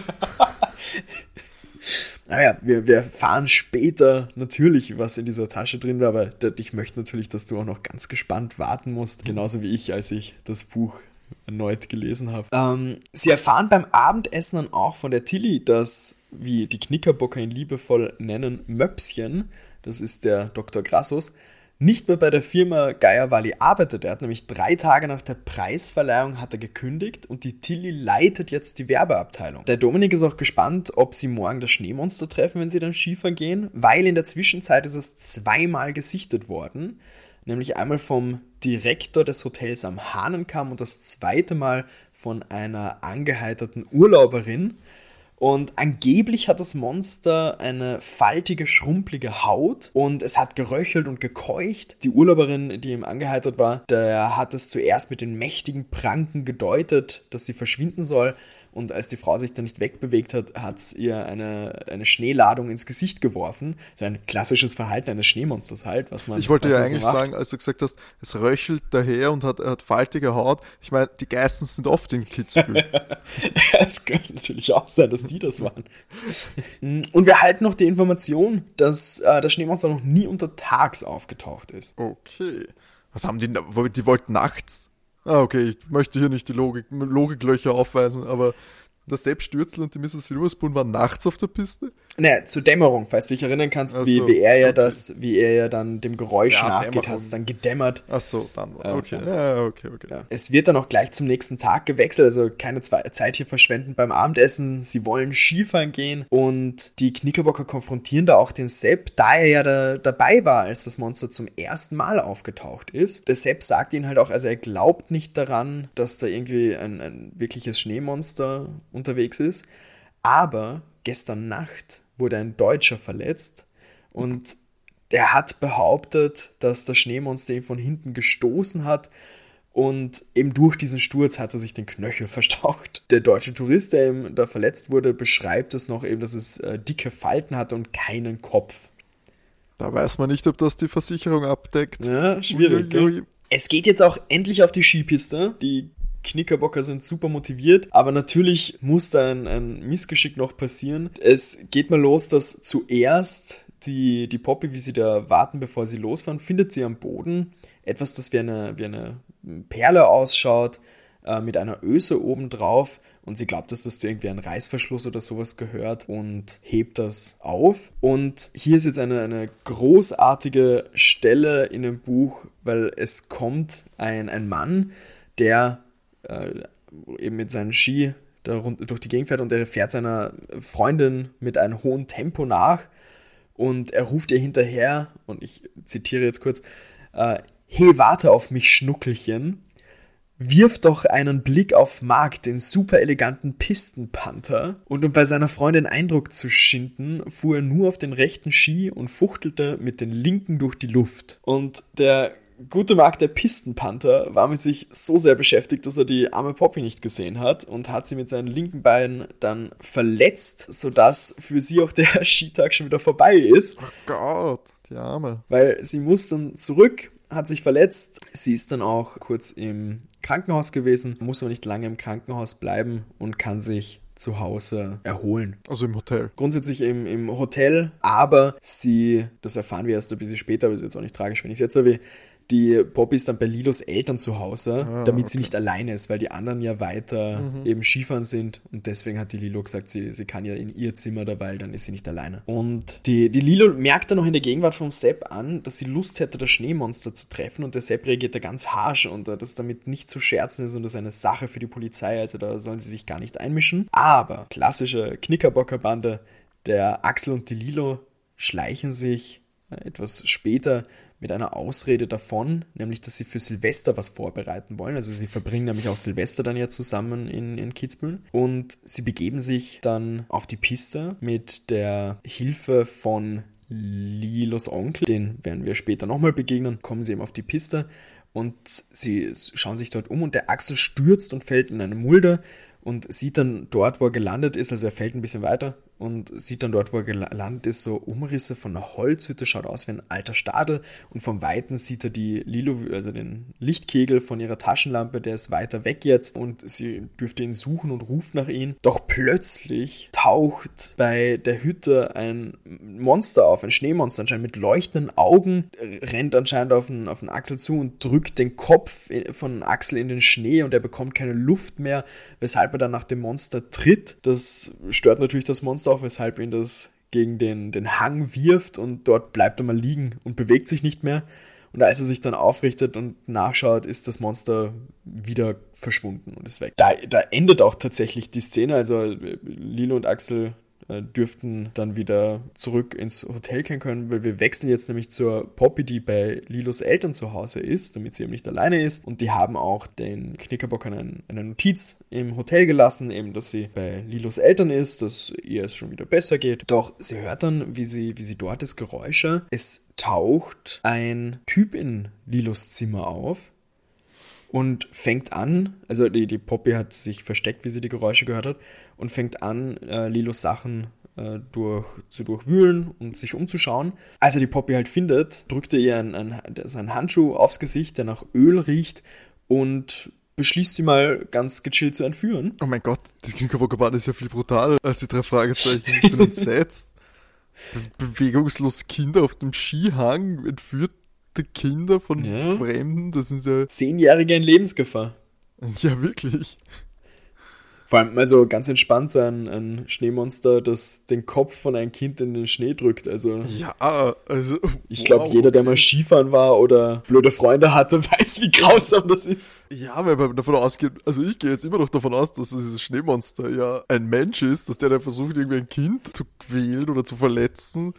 Naja, wir, wir erfahren später natürlich, was in dieser Tasche drin war, aber ich möchte natürlich, dass du auch noch ganz gespannt warten musst, genauso wie ich, als ich das Buch erneut gelesen habe. Ähm, sie erfahren beim Abendessen dann auch von der Tilly, dass, wie die Knickerbocker ihn liebevoll nennen, Möpschen, das ist der Dr. Grassus, nicht mehr bei der Firma Geier Valley arbeitet. Er hat nämlich drei Tage nach der Preisverleihung hat er gekündigt und die Tilly leitet jetzt die Werbeabteilung. Der Dominik ist auch gespannt, ob sie morgen das Schneemonster treffen, wenn sie dann Skifahren gehen, weil in der Zwischenzeit ist es zweimal gesichtet worden. Nämlich einmal vom Direktor des Hotels am Hahnenkamm und das zweite Mal von einer angeheiterten Urlauberin. Und angeblich hat das Monster eine faltige, schrumpelige Haut und es hat geröchelt und gekeucht. Die Urlauberin, die ihm angeheitert war, der hat es zuerst mit den mächtigen Pranken gedeutet, dass sie verschwinden soll. Und als die Frau sich dann nicht wegbewegt hat, hat es ihr eine, eine Schneeladung ins Gesicht geworfen. So ein klassisches Verhalten eines Schneemonsters halt, was man. Ich wollte ja eigentlich so sagen, als du gesagt hast, es röchelt daher und hat, hat faltige Haut. Ich meine, die Geißen sind oft in Kitzbühel. es könnte natürlich auch sein, dass die das waren. und wir halten noch die Information, dass äh, das Schneemonster noch nie untertags aufgetaucht ist. Okay. Was haben die? Die wollten nachts Ah, okay, ich möchte hier nicht die Logik, Logiklöcher aufweisen, aber der Sepp Stürzel und die Mrs. Silverspoon waren nachts auf der Piste? Naja, zur Dämmerung, falls du dich erinnern kannst, so, wie, wie er ja okay. das, wie er ja dann dem Geräusch ja, nachgeht, hat es dann gedämmert. Ach so, dann okay. Ja, okay, okay. Ja. Es wird dann auch gleich zum nächsten Tag gewechselt, also keine Zeit hier verschwenden beim Abendessen. Sie wollen Skifahren gehen und die Knickerbocker konfrontieren da auch den Sepp, da er ja da, dabei war, als das Monster zum ersten Mal aufgetaucht ist. Der Sepp sagt ihnen halt auch, also er glaubt nicht daran, dass da irgendwie ein, ein wirkliches Schneemonster unterwegs ist. Aber gestern Nacht wurde ein Deutscher verletzt und der hat behauptet, dass das Schneemonster ihn von hinten gestoßen hat und eben durch diesen Sturz hat er sich den Knöchel verstaucht. Der deutsche Tourist, der eben da verletzt wurde, beschreibt es noch eben, dass es äh, dicke Falten hat und keinen Kopf. Da weiß man nicht, ob das die Versicherung abdeckt. Ja, schwierig. Ui, ui. Es geht jetzt auch endlich auf die Skipiste. Die Knickerbocker sind super motiviert, aber natürlich muss da ein, ein Missgeschick noch passieren. Es geht mal los, dass zuerst die, die Poppy, wie sie da warten, bevor sie losfahren, findet sie am Boden etwas, das wie eine, wie eine Perle ausschaut, äh, mit einer Öse oben drauf und sie glaubt, dass das irgendwie ein Reißverschluss oder sowas gehört und hebt das auf. Und hier ist jetzt eine, eine großartige Stelle in dem Buch, weil es kommt ein, ein Mann, der äh, eben mit seinen Ski da durch die Gegend fährt und er fährt seiner Freundin mit einem hohen Tempo nach und er ruft ihr hinterher und ich zitiere jetzt kurz, äh, Hey, warte auf mich, Schnuckelchen. Wirf doch einen Blick auf Mark, den super eleganten Pistenpanther. Und um bei seiner Freundin Eindruck zu schinden, fuhr er nur auf den rechten Ski und fuchtelte mit den linken durch die Luft. Und der gute Mark, der Pistenpanther, war mit sich so sehr beschäftigt, dass er die arme Poppy nicht gesehen hat und hat sie mit seinen linken Beinen dann verletzt, sodass für sie auch der Skitag schon wieder vorbei ist. Oh Gott, die Arme. Weil sie muss dann zurück, hat sich verletzt. Sie ist dann auch kurz im Krankenhaus gewesen, muss aber nicht lange im Krankenhaus bleiben und kann sich zu Hause erholen. Also im Hotel. Grundsätzlich im, im Hotel, aber sie, das erfahren wir erst ein bisschen später, aber ist jetzt auch nicht tragisch, wenn ich es jetzt erwähne, die Poppy ist dann bei Lilos Eltern zu Hause, ah, damit okay. sie nicht alleine ist, weil die anderen ja weiter mhm. eben Skifahren sind und deswegen hat die Lilo gesagt, sie, sie kann ja in ihr Zimmer dabei, dann ist sie nicht alleine. Und die, die Lilo merkt dann noch in der Gegenwart vom Sepp an, dass sie Lust hätte, das Schneemonster zu treffen und der Sepp reagiert da ganz harsch und äh, das damit nicht zu scherzen ist und das ist eine Sache für die Polizei, also da sollen sie sich gar nicht einmischen. Aber klassische Knickerbockerbande, der Axel und die Lilo schleichen sich äh, etwas später mit einer Ausrede davon, nämlich dass sie für Silvester was vorbereiten wollen. Also sie verbringen nämlich auch Silvester dann ja zusammen in, in Kitzbühel. Und sie begeben sich dann auf die Piste mit der Hilfe von Lilos Onkel, den werden wir später nochmal begegnen, kommen sie eben auf die Piste und sie schauen sich dort um und der Axel stürzt und fällt in eine Mulde und sieht dann dort, wo er gelandet ist, also er fällt ein bisschen weiter, und sieht dann dort, wo er gelandet ist, so Umrisse von einer Holzhütte, schaut aus wie ein alter Stadel und vom Weiten sieht er die Lilo, also den Lichtkegel von ihrer Taschenlampe, der ist weiter weg jetzt und sie dürfte ihn suchen und ruft nach ihm. Doch plötzlich taucht bei der Hütte ein Monster auf, ein Schneemonster anscheinend mit leuchtenden Augen, rennt anscheinend auf den, auf den Axel zu und drückt den Kopf von Axel in den Schnee und er bekommt keine Luft mehr, weshalb er dann nach dem Monster tritt. Das stört natürlich das Monster auch, weshalb ihn das gegen den, den Hang wirft und dort bleibt er mal liegen und bewegt sich nicht mehr. Und als er sich dann aufrichtet und nachschaut, ist das Monster wieder verschwunden und ist weg. Da, da endet auch tatsächlich die Szene. Also Lilo und Axel äh, dürften dann wieder zurück ins Hotel kehren können, weil wir wechseln jetzt nämlich zur Poppy, die bei Lilos Eltern zu Hause ist, damit sie eben nicht alleine ist. Und die haben auch den Knickerbock einen, eine Notiz im Hotel gelassen, eben, dass sie bei Lilos Eltern ist, dass ihr es schon wieder besser geht. Doch sie hört dann, wie sie, wie sie dort ist, Geräusche. Es taucht ein Typ in Lilos Zimmer auf und fängt an, also die, die Poppy hat sich versteckt, wie sie die Geräusche gehört hat, und fängt an, äh, Lilos Sachen äh, durch, zu durchwühlen und sich umzuschauen. Als er die Poppy halt findet, drückt er ihr einen, einen, einen Handschuh aufs Gesicht, der nach Öl riecht und beschließt sie mal ganz gechillt zu entführen. Oh mein Gott, die Knickerbockerbahn ist ja viel brutaler als die drei Fragezeichen. Ich bin entsetzt. Be bewegungslose Kinder auf dem Skihang entführt Kinder von ja. Fremden, das ist ja. Zehnjährige in Lebensgefahr. Ja, wirklich. Vor allem also ganz entspannt sein, ein Schneemonster, das den Kopf von einem Kind in den Schnee drückt. Also ja, also ich glaube, wow, jeder, der mal Skifahren war oder blöde Freunde hatte, weiß, wie grausam das ist. Ja, weil man davon ausgeht, also ich gehe jetzt immer noch davon aus, dass dieses Schneemonster ja ein Mensch ist, dass der dann versucht, irgendwie ein Kind zu quälen oder zu verletzen.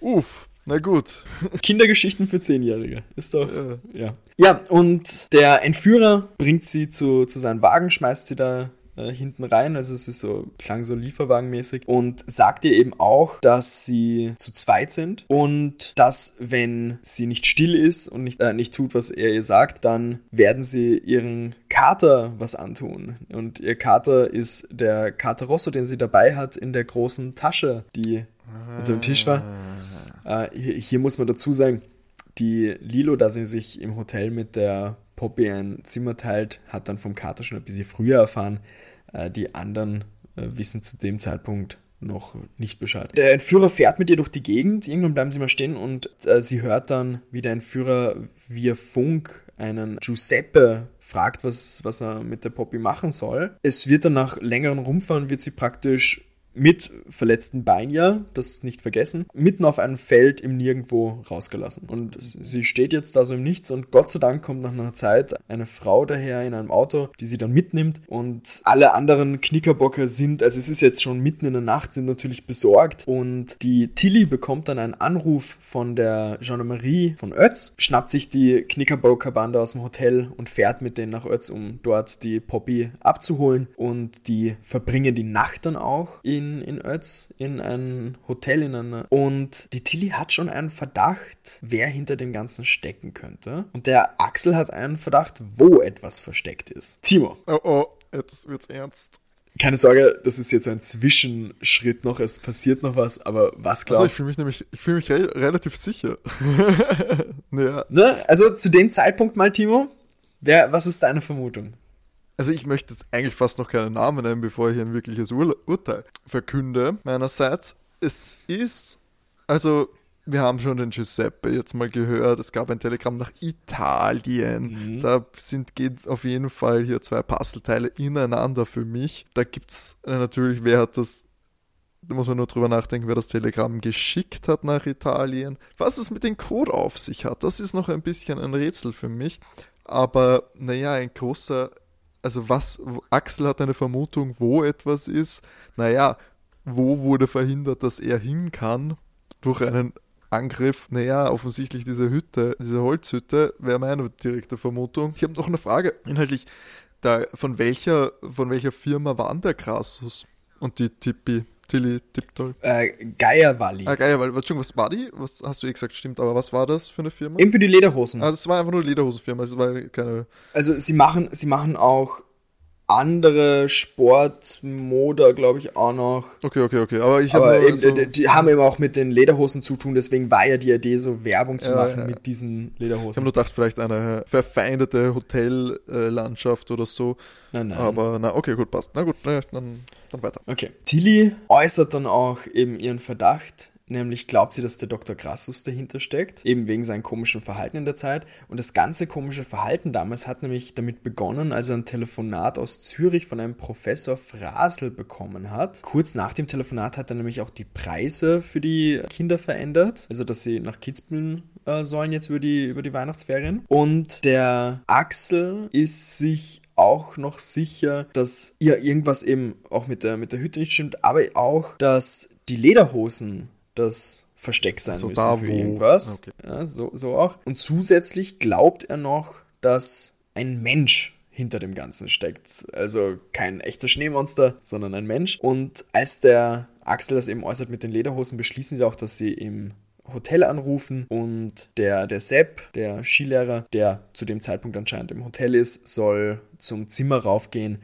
Uff. Na gut. Kindergeschichten für Zehnjährige. Ist doch. Ja. ja. Ja, und der Entführer bringt sie zu, zu seinem Wagen, schmeißt sie da äh, hinten rein, also es ist so, klang so Lieferwagenmäßig und sagt ihr eben auch, dass sie zu zweit sind und dass, wenn sie nicht still ist und nicht, äh, nicht tut, was er ihr sagt, dann werden sie ihren Kater was antun. Und ihr Kater ist der Kater Rosso, den sie dabei hat in der großen Tasche, die unter dem Tisch war. Äh, hier, hier muss man dazu sagen, die Lilo, da sie sich im Hotel mit der Poppy ein Zimmer teilt, hat dann vom Kater schon ein bisschen früher erfahren, äh, die anderen äh, wissen zu dem Zeitpunkt noch nicht Bescheid. Der Entführer fährt mit ihr durch die Gegend, irgendwann bleiben sie mal stehen und äh, sie hört dann, wie der Entführer via Funk einen Giuseppe fragt, was, was er mit der Poppy machen soll. Es wird dann nach längeren Rumfahren, wird sie praktisch mit verletzten Bein ja, das nicht vergessen, mitten auf einem Feld im Nirgendwo rausgelassen. Und sie steht jetzt da so im Nichts und Gott sei Dank kommt nach einer Zeit eine Frau daher in einem Auto, die sie dann mitnimmt und alle anderen Knickerbocker sind, also es ist jetzt schon mitten in der Nacht, sind natürlich besorgt und die Tilly bekommt dann einen Anruf von der Gendarmerie von Ötz, schnappt sich die Knickerbocker-Bande aus dem Hotel und fährt mit denen nach Ötz, um dort die Poppy abzuholen und die verbringen die Nacht dann auch in in, Ötz in ein Hotel in einer. Und die Tilly hat schon einen Verdacht, wer hinter dem Ganzen stecken könnte. Und der Axel hat einen Verdacht, wo etwas versteckt ist. Timo. Oh oh, jetzt wird's ernst. Keine Sorge, das ist jetzt ein Zwischenschritt noch, es passiert noch was, aber was glaubst du? Also ich fühle mich nämlich, ich fühle mich re relativ sicher. ja. ne? Also zu dem Zeitpunkt mal, Timo, wer, was ist deine Vermutung? Also ich möchte jetzt eigentlich fast noch keinen Namen nennen, bevor ich ein wirkliches Ur Urteil verkünde. Meinerseits, es ist, also wir haben schon den Giuseppe jetzt mal gehört, es gab ein Telegramm nach Italien. Mhm. Da sind, geht auf jeden Fall hier zwei Puzzleteile ineinander für mich. Da gibt es äh, natürlich, wer hat das da muss man nur drüber nachdenken, wer das Telegramm geschickt hat nach Italien. Was es mit dem Code auf sich hat, das ist noch ein bisschen ein Rätsel für mich. Aber naja, ein großer also was, Axel hat eine Vermutung, wo etwas ist. Naja, wo wurde verhindert, dass er hin kann durch einen Angriff? Naja, offensichtlich diese Hütte, diese Holzhütte, wäre meine direkte Vermutung. Ich habe noch eine Frage. Inhaltlich, da, von welcher, von welcher Firma war der Krassus und die Tippi? Tilly Tiptoy. Äh, Geierwalli. Ah, Geierwalli. Was war die? Was hast du eh gesagt? Stimmt, aber was war das für eine Firma? Eben für die Lederhosen. Ah, das war einfach nur eine Lederhosenfirma. Es war keine. Also sie machen, sie machen auch andere Sportmoder, glaube ich, auch noch. Okay, okay, okay. Aber ich habe eben, die, die haben eben auch mit den Lederhosen zu tun, deswegen war ja die Idee, so Werbung zu Ja, machen ja. mit diesen Ich habe Lederhosen. nur gedacht, vielleicht eine verfeindete Hotellandschaft oder so. Nein, nein. Aber na, okay, gut, passt. Na gut, na, dann, dann weiter. Okay. Tilly äußert dann auch eben ihren Verdacht, nämlich glaubt sie, dass der Dr. Crassus dahinter steckt, eben wegen seinem komischen Verhalten in der Zeit. Und das ganze komische Verhalten damals hat nämlich damit begonnen, als er ein Telefonat aus Zürich von einem Professor Frasel bekommen hat. Kurz nach dem Telefonat hat er nämlich auch die Preise für die Kinder verändert, also dass sie nach Kitzbühel äh, sollen jetzt über die, über die Weihnachtsferien. Und der Axel ist sich auch noch sicher, dass ja irgendwas eben auch mit der, mit der Hütte nicht stimmt, aber auch, dass die Lederhosen das Versteck sein So müssen da, für irgendwas. okay. Ja, so, so auch. Und zusätzlich glaubt er noch, dass ein Mensch hinter dem Ganzen steckt. Also kein echter Schneemonster, sondern ein Mensch. Und als der Axel das eben äußert mit den Lederhosen, beschließen sie auch, dass sie im Hotel anrufen und der, der Sepp, der Skilehrer, der zu dem Zeitpunkt anscheinend im Hotel ist, soll zum Zimmer raufgehen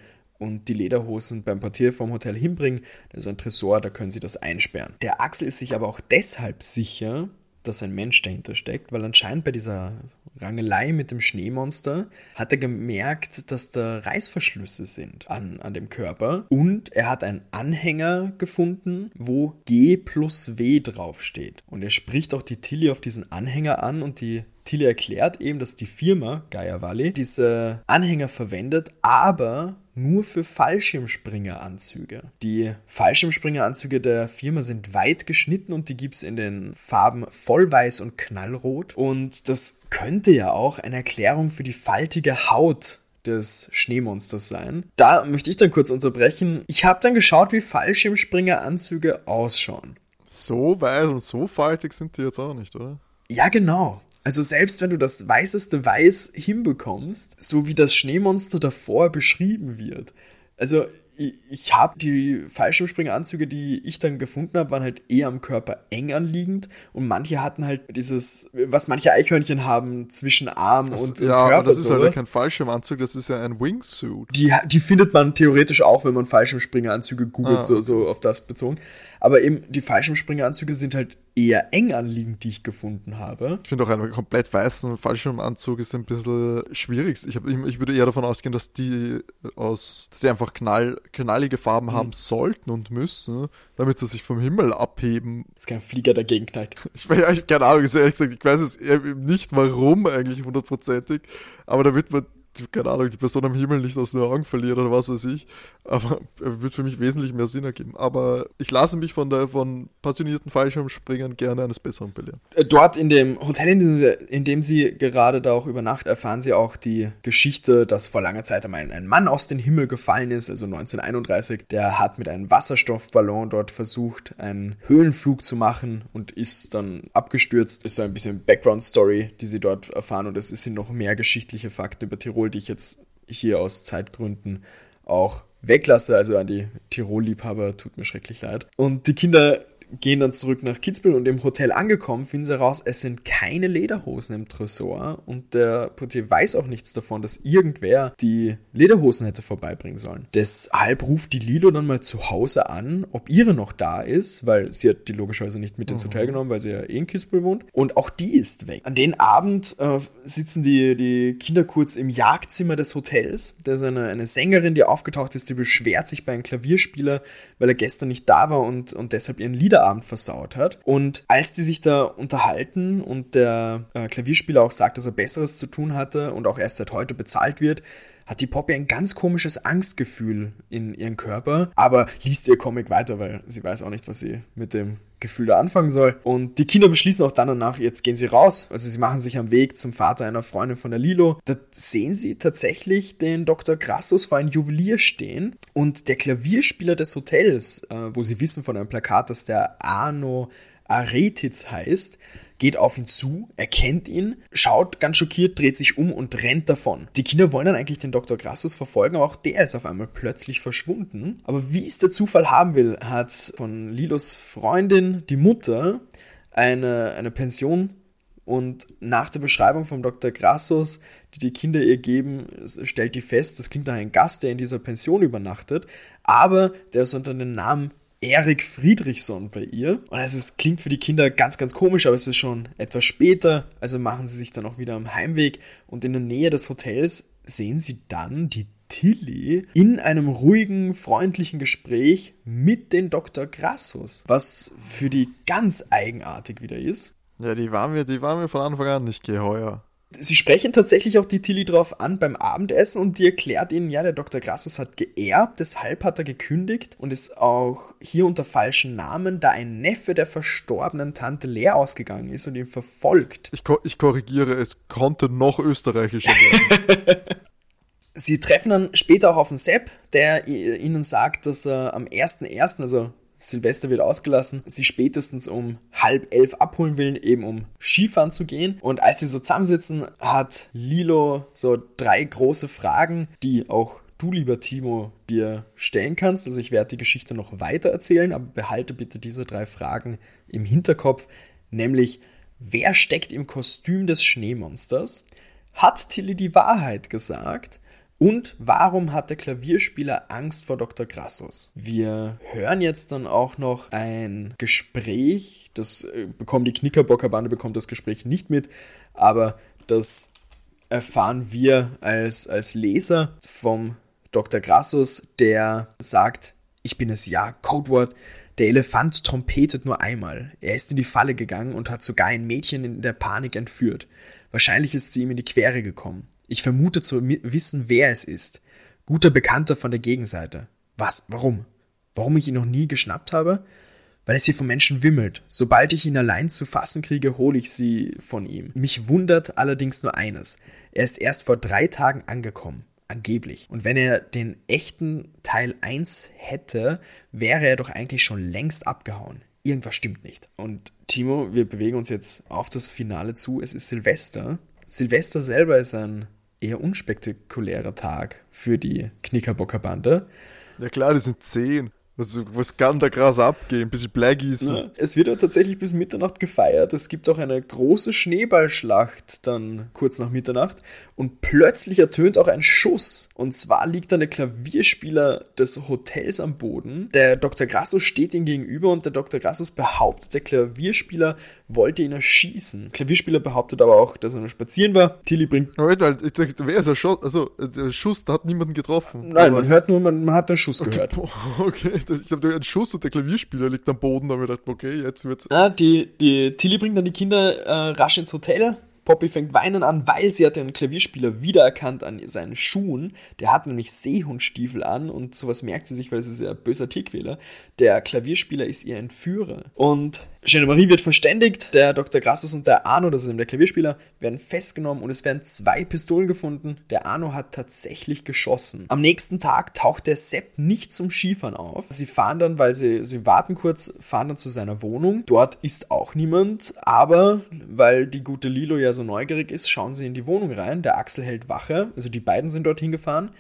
und die Lederhosen beim Portier vom Hotel hinbringen. Da ist ein Tresor, da können sie das einsperren. Der Axel ist sich aber auch deshalb sicher, dass ein Mensch dahinter steckt, weil anscheinend bei dieser Rangelei mit dem Schneemonster hat er gemerkt, dass da Reißverschlüsse sind an, an dem Körper und er hat einen Anhänger gefunden, wo G plus W draufsteht. Und er spricht auch die Tilly auf diesen Anhänger an und die Tilly erklärt eben, dass die Firma Gaia Valley diese Anhänger verwendet, aber nur für Fallschirmspringeranzüge. Die Fallschirmspringeranzüge der Firma sind weit geschnitten und die gibt es in den Farben Vollweiß und Knallrot. Und das könnte ja auch eine Erklärung für die faltige Haut des Schneemonsters sein. Da möchte ich dann kurz unterbrechen. Ich habe dann geschaut, wie Fallschirmspringeranzüge ausschauen. So weiß und so faltig sind die jetzt auch nicht, oder? Ja, genau. Also selbst wenn du das weißeste Weiß hinbekommst, so wie das Schneemonster davor beschrieben wird. Also ich, ich habe die Fallschirmspringeranzüge, die ich dann gefunden habe, waren halt eher am Körper eng anliegend und manche hatten halt dieses, was manche Eichhörnchen haben zwischen Arm und, und ja, Körper. aber das ist halt ja sowas. kein Fallschirmanzug, das ist ja ein Wingsuit. Die, die findet man theoretisch auch, wenn man Fallschirmspringeranzüge googelt, Ah, so, so auf das bezogen. Aber eben, die Fallschirmspringeranzüge sind halt eher eng anliegend, die ich gefunden habe. Ich finde auch einen komplett weißen Fallschirmanzug ist ein bisschen schwierig. Ich, hab, ich, ich würde eher davon ausgehen, dass die aus, dass sie einfach knall, knallige Farben haben sollten und müssen, damit sie sich vom Himmel abheben. Dass kein Flieger dagegen knallt. Ich, weiß- ja, ich keine Ahnung, ehrlich gesagt, ich weiß es eben nicht warum eigentlich hundertprozentig, aber damit man, keine Ahnung, die Person am Himmel nicht aus den Augen verliert oder was weiß ich. Aber wird für mich wesentlich mehr Sinn ergeben. Aber ich lasse mich von der von passionierten Fallschirmspringern gerne eines Besseren belehren. Äh, Dort in dem Hotel, in dem, sie, in dem sie gerade da auch übernachtet, erfahren sie auch die Geschichte, dass vor langer Zeit einmal ein Mann aus dem Himmel gefallen ist, also 1931. Der hat mit einem Wasserstoffballon dort versucht, einen Höhenflug zu machen und ist dann abgestürzt. Ist so ein bisschen Background-Story, die sie dort erfahren und es sind noch mehr geschichtliche Fakten über Tirol, die ich jetzt hier aus Zeitgründen auch weglasse. Also an die Tirol-Liebhaber, tut mir schrecklich leid. Und die Kinder gehen dann zurück nach Kitzbühel und im Hotel angekommen, finden sie heraus, es sind keine Lederhosen im Tresor und der Portier weiß auch nichts davon, dass irgendwer die Lederhosen hätte vorbeibringen sollen. Deshalb ruft die Lilo dann mal zu Hause an, ob ihre noch da ist, weil sie hat die logischerweise nicht mit ins Hotel genommen, weil sie ja eh in Kitzbühel wohnt und auch die ist weg. An den Abend äh, sitzen die, die Kinder kurz im Jagdzimmer des Hotels. Da ist eine, eine Sängerin, die aufgetaucht ist, die beschwert sich bei einem Klavierspieler, weil er gestern nicht da war und, und deshalb ihren Liederabend versaut hat. Und als die sich da unterhalten und der äh, Klavierspieler auch sagt, dass er Besseres zu tun hatte und auch erst seit heute bezahlt wird, hat die Poppy ein ganz komisches Angstgefühl in ihrem Körper, aber liest ihr Comic weiter, weil sie weiß auch nicht, was sie mit dem Gefühl da anfangen soll. Und die Kinder beschließen auch dann danach, jetzt gehen sie raus. Also sie machen sich am Weg zum Vater einer Freundin von der Lilo. Da sehen sie tatsächlich den Dr. Grassus vor einem Juwelier stehen und der Klavierspieler des Hotels, äh, wo sie wissen von einem Plakat, dass der Arno Aretitz heißt, geht auf ihn zu, erkennt ihn, schaut ganz schockiert, dreht sich um und rennt davon. Die Kinder wollen dann eigentlich den Dr. Grassus verfolgen, aber auch der ist auf einmal plötzlich verschwunden. Aber wie es der Zufall haben will, hat von Lilos Freundin, die Mutter, eine, eine Pension und nach der Beschreibung vom Dr. Grassos, die die Kinder ihr geben, stellt die fest, das klingt nach einem Gast, der in dieser Pension übernachtet, aber der ist unter dem Namen Erik Friedrichsson bei ihr. Und also es klingt für die Kinder ganz, ganz komisch, aber es ist schon etwas später. Also machen sie sich dann auch wieder am Heimweg und in der Nähe des Hotels sehen sie dann die Tilly in einem ruhigen, freundlichen Gespräch mit den Dr. Grassus, was für die ganz eigenartig wieder ist. Ja, die waren mir, die waren mir von Anfang an nicht geheuer sie sprechen tatsächlich auch die Tilly drauf an beim Abendessen und die erklärt ihnen, ja, der Dr. Grassus hat geerbt, deshalb hat er gekündigt und ist auch hier unter falschen Namen, da ein Neffe der verstorbenen Tante leer ausgegangen ist und ihn verfolgt. Ich, ko ich korrigiere, es konnte noch österreichischer werden. Sie treffen dann später auch auf den Sepp, der ihnen sagt, dass er am 1.1., also Silvester wird ausgelassen, sie spätestens um halb elf abholen will, eben um Skifahren zu gehen. Und als sie so zusammensitzen, hat Lilo so drei große Fragen, die auch du, lieber Timo, dir stellen kannst. Also ich werde die Geschichte noch weiter erzählen, aber behalte bitte diese drei Fragen im Hinterkopf, nämlich wer steckt im Kostüm des Schneemonsters? Hat Tilly die Wahrheit gesagt? Und warum hat der Klavierspieler Angst vor Dr. Grassus? Wir hören jetzt dann auch noch ein Gespräch, das äh, bekommen die Knickerbockerbande, bekommt das Gespräch nicht mit, aber das erfahren wir als, als Leser vom Dr. Grassus, der sagt, ich bin es ja, Codewort, der Elefant trompetet nur einmal. Er ist in die Falle gegangen und hat sogar ein Mädchen in der Panik entführt. Wahrscheinlich ist sie ihm in die Quere gekommen. Ich vermute zu wissen, wer es ist. Guter Bekannter von der Gegenseite. Was? Warum? Warum ich ihn noch nie geschnappt habe? Weil es hier von Menschen wimmelt. Sobald ich ihn allein zu fassen kriege, hole ich sie von ihm. Mich wundert allerdings nur eines. Er ist erst vor drei Tagen angekommen. Angeblich. Und wenn er den echten Teil 1 hätte, wäre er doch eigentlich schon längst abgehauen. Irgendwas stimmt nicht. Und Timo, wir bewegen uns jetzt auf das Finale zu. Es ist Silvester. Silvester selber ist ein eher unspektakulärer Tag für die Knickerbockerbande. Ja klar, die sind zehn. Was, was kann da krass abgehen? Bis ich Bleigießen. Ja, es wird ja tatsächlich bis Mitternacht gefeiert. Es gibt auch eine große Schneeballschlacht dann kurz nach Mitternacht. Und plötzlich ertönt auch ein Schuss. Und zwar liegt da der Klavierspieler des Hotels am Boden. Der Dr. Grassus steht ihm gegenüber und der Dr. Grassus behauptet, der Klavierspieler wollte ihn erschießen. Der Klavierspieler behauptet aber auch, dass er nur spazieren war. Tilly bringt. Moment mal, ich dachte, wer ist der Schuss? Also, der Schuss, da hat niemanden getroffen. Nein, man hört nur, man, man hat einen Schuss okay. gehört. Okay ich habe einen Schuss und der Klavierspieler liegt am Boden, da habe ich gedacht, okay, jetzt wird's. Ah, die, die Tilly bringt dann die Kinder äh, rasch ins Hotel. Poppy fängt weinen an, weil sie hat den Klavierspieler wiedererkannt an seinen Schuhen. Der hat nämlich Seehundstiefel an und sowas merkt sie sich, weil sie ist ja ein böser Tierquäler. Der Klavierspieler ist ihr Entführer. Und Marie wird verständigt, der Dr. Grassus und der Arno, das ist eben der Klavierspieler, werden festgenommen und es werden zwei Pistolen gefunden. Der Arno hat tatsächlich geschossen. Am nächsten Tag taucht der Sepp nicht zum Skifahren auf. Sie fahren dann, weil sie, sie warten kurz, fahren dann zu seiner Wohnung. Dort ist auch niemand, aber weil die gute Lilo ja so neugierig ist, schauen sie in die Wohnung rein. Der Axel hält Wache, also die beiden sind dorthin gefahren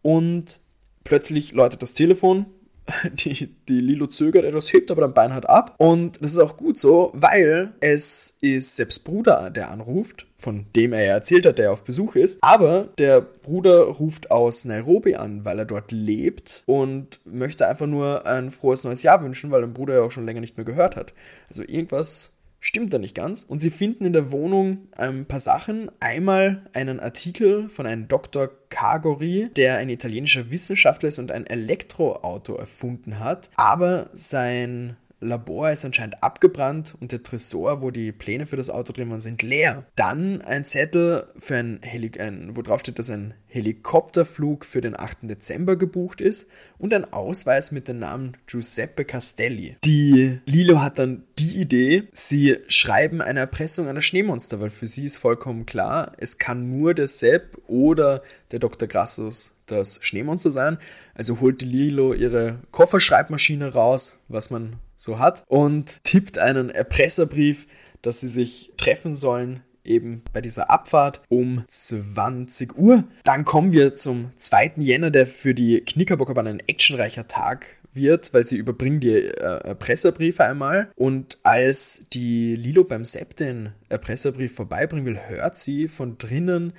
und plötzlich läutet das Telefon die, die Lilo zögert etwas, hebt aber dann beinhart ab. Und das ist auch gut so, weil es ist selbst Bruder, der anruft, von dem er ja erzählt hat, der auf Besuch ist. Aber der Bruder ruft aus Nairobi an, weil er dort lebt und möchte einfach nur ein frohes neues Jahr wünschen, weil der Bruder ja auch schon länger nicht mehr gehört hat. Also irgendwas stimmt da nicht ganz. Und sie finden in der Wohnung ein paar Sachen. Einmal einen Artikel von einem Dr. Cagori, der ein italienischer Wissenschaftler ist und ein Elektroauto erfunden hat. Aber sein Labor ist anscheinend abgebrannt und der Tresor, wo die Pläne für das Auto drin waren, sind leer. Dann ein Zettel, für ein Heli ein, wo drauf steht, dass ein Helikopterflug für den 8. Dezember gebucht ist und ein Ausweis mit dem Namen Giuseppe Castelli. Die Lilo hat dann die Idee, sie schreiben eine Erpressung an das Schneemonster, weil für sie ist vollkommen klar, es kann nur der Sepp oder der Dr. Grassus das Schneemonster sein. Also holt die Lilo ihre Kofferschreibmaschine raus, was man so hat, und tippt einen Erpresserbrief, dass sie sich treffen sollen eben bei dieser Abfahrt um 20 Uhr. Dann kommen wir zum 2. Jänner, der für die Knickerbockerbahn ein actionreicher Tag wird, weil sie überbringen die äh, Erpresserbriefe einmal. Und als die Lilo beim Sepp den Erpresserbrief vorbeibringen will, hört sie von drinnen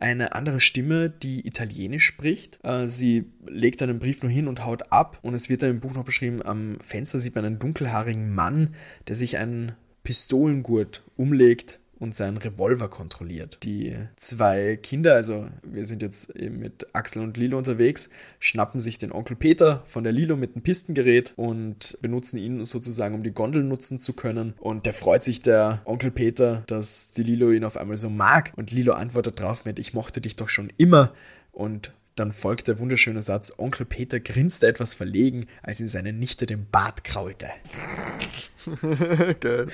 eine andere Stimme, die Italienisch spricht. Äh, sie legt einen Brief nur hin und haut ab. Und es wird dann im Buch noch beschrieben, am Fenster sieht man einen dunkelhaarigen Mann, der sich einen Pistolengurt umlegt und seinen Revolver kontrolliert. Die zwei Kinder, also wir sind jetzt eben mit Axel und Lilo unterwegs, schnappen sich den Onkel Peter von der Lilo mit dem Pistengerät und benutzen ihn sozusagen, um die Gondel nutzen zu können. Und der freut sich, der Onkel Peter, dass die Lilo ihn auf einmal so mag. Und Lilo antwortet drauf mit, ich mochte dich doch schon immer. Und dann folgt der wunderschöne Satz, Onkel Peter grinste etwas verlegen, als ihn seine Nichte den Bart kraulte. Geil.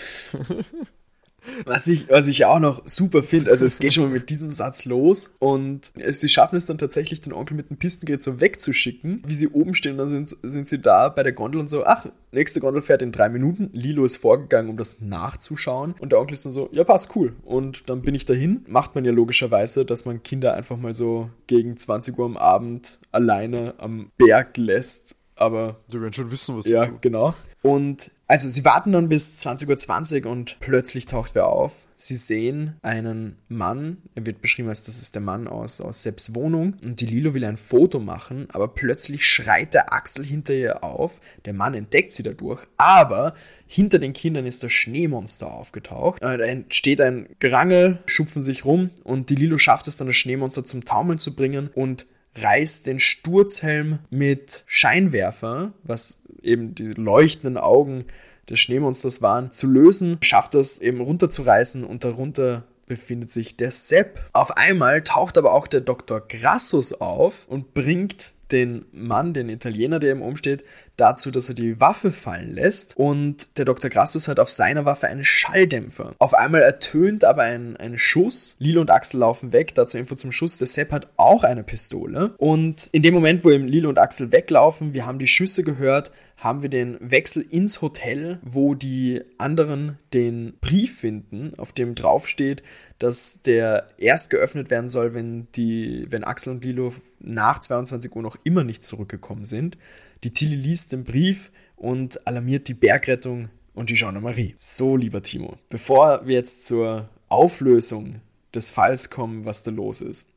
Was ich, was ich auch noch super finde, also es geht schon mal mit diesem Satz los und sie schaffen es dann tatsächlich, den Onkel mit dem Pistengerät so wegzuschicken. Wie sie oben stehen, dann sind, sind sie da bei der Gondel und so, ach, nächste Gondel fährt in drei Minuten. Lilo ist vorgegangen, um das nachzuschauen und der Onkel ist dann so, ja, passt, cool. Und dann bin ich dahin. Macht man ja logischerweise, dass man Kinder einfach mal so gegen 20 Uhr am Abend alleine am Berg lässt aber. Die werden schon wissen, was sie Ja, genau. Und also sie warten dann bis 20.20 Uhr und plötzlich taucht wer auf. Sie sehen einen Mann, er wird beschrieben als das ist der Mann aus, aus Sepps Wohnung und die Lilo will ein Foto machen, aber plötzlich schreit der Axel hinter ihr auf. Der Mann entdeckt sie dadurch, aber hinter den Kindern ist das Schneemonster aufgetaucht. Äh, da entsteht ein Gerangel, schupfen sich rum und die Lilo schafft es dann, das Schneemonster zum Taumeln zu bringen und reißt den Sturzhelm mit Scheinwerfer, was eben die leuchtenden Augen des Schneemonsters waren, zu lösen, schafft es eben runterzureißen und darunter befindet sich der Sepp. Auf einmal taucht aber auch der Dr. Grassus auf und bringt den Mann, den Italiener, der ihm umsteht, dazu, dass er die Waffe fallen lässt. Und der Dr. Grassus hat auf seiner Waffe einen Schalldämpfer. Auf einmal ertönt aber ein, ein Schuss. Lilo und Axel laufen weg. Dazu Info zum Schuss. Der Sepp hat auch eine Pistole. Und in dem Moment, wo eben Lilo und Axel weglaufen, wir haben die Schüsse gehört, haben wir den Wechsel ins Hotel, wo die anderen den Brief finden, auf dem draufsteht, dass der erst geöffnet werden soll, wenn die, wenn Axel und Lilo nach 22 Uhr noch immer nicht zurückgekommen sind. Die Tilly liest den Brief und alarmiert die Bergrettung und die Gendarmerie. So, lieber Timo, bevor wir jetzt zur Auflösung des Falls kommen, was da los ist.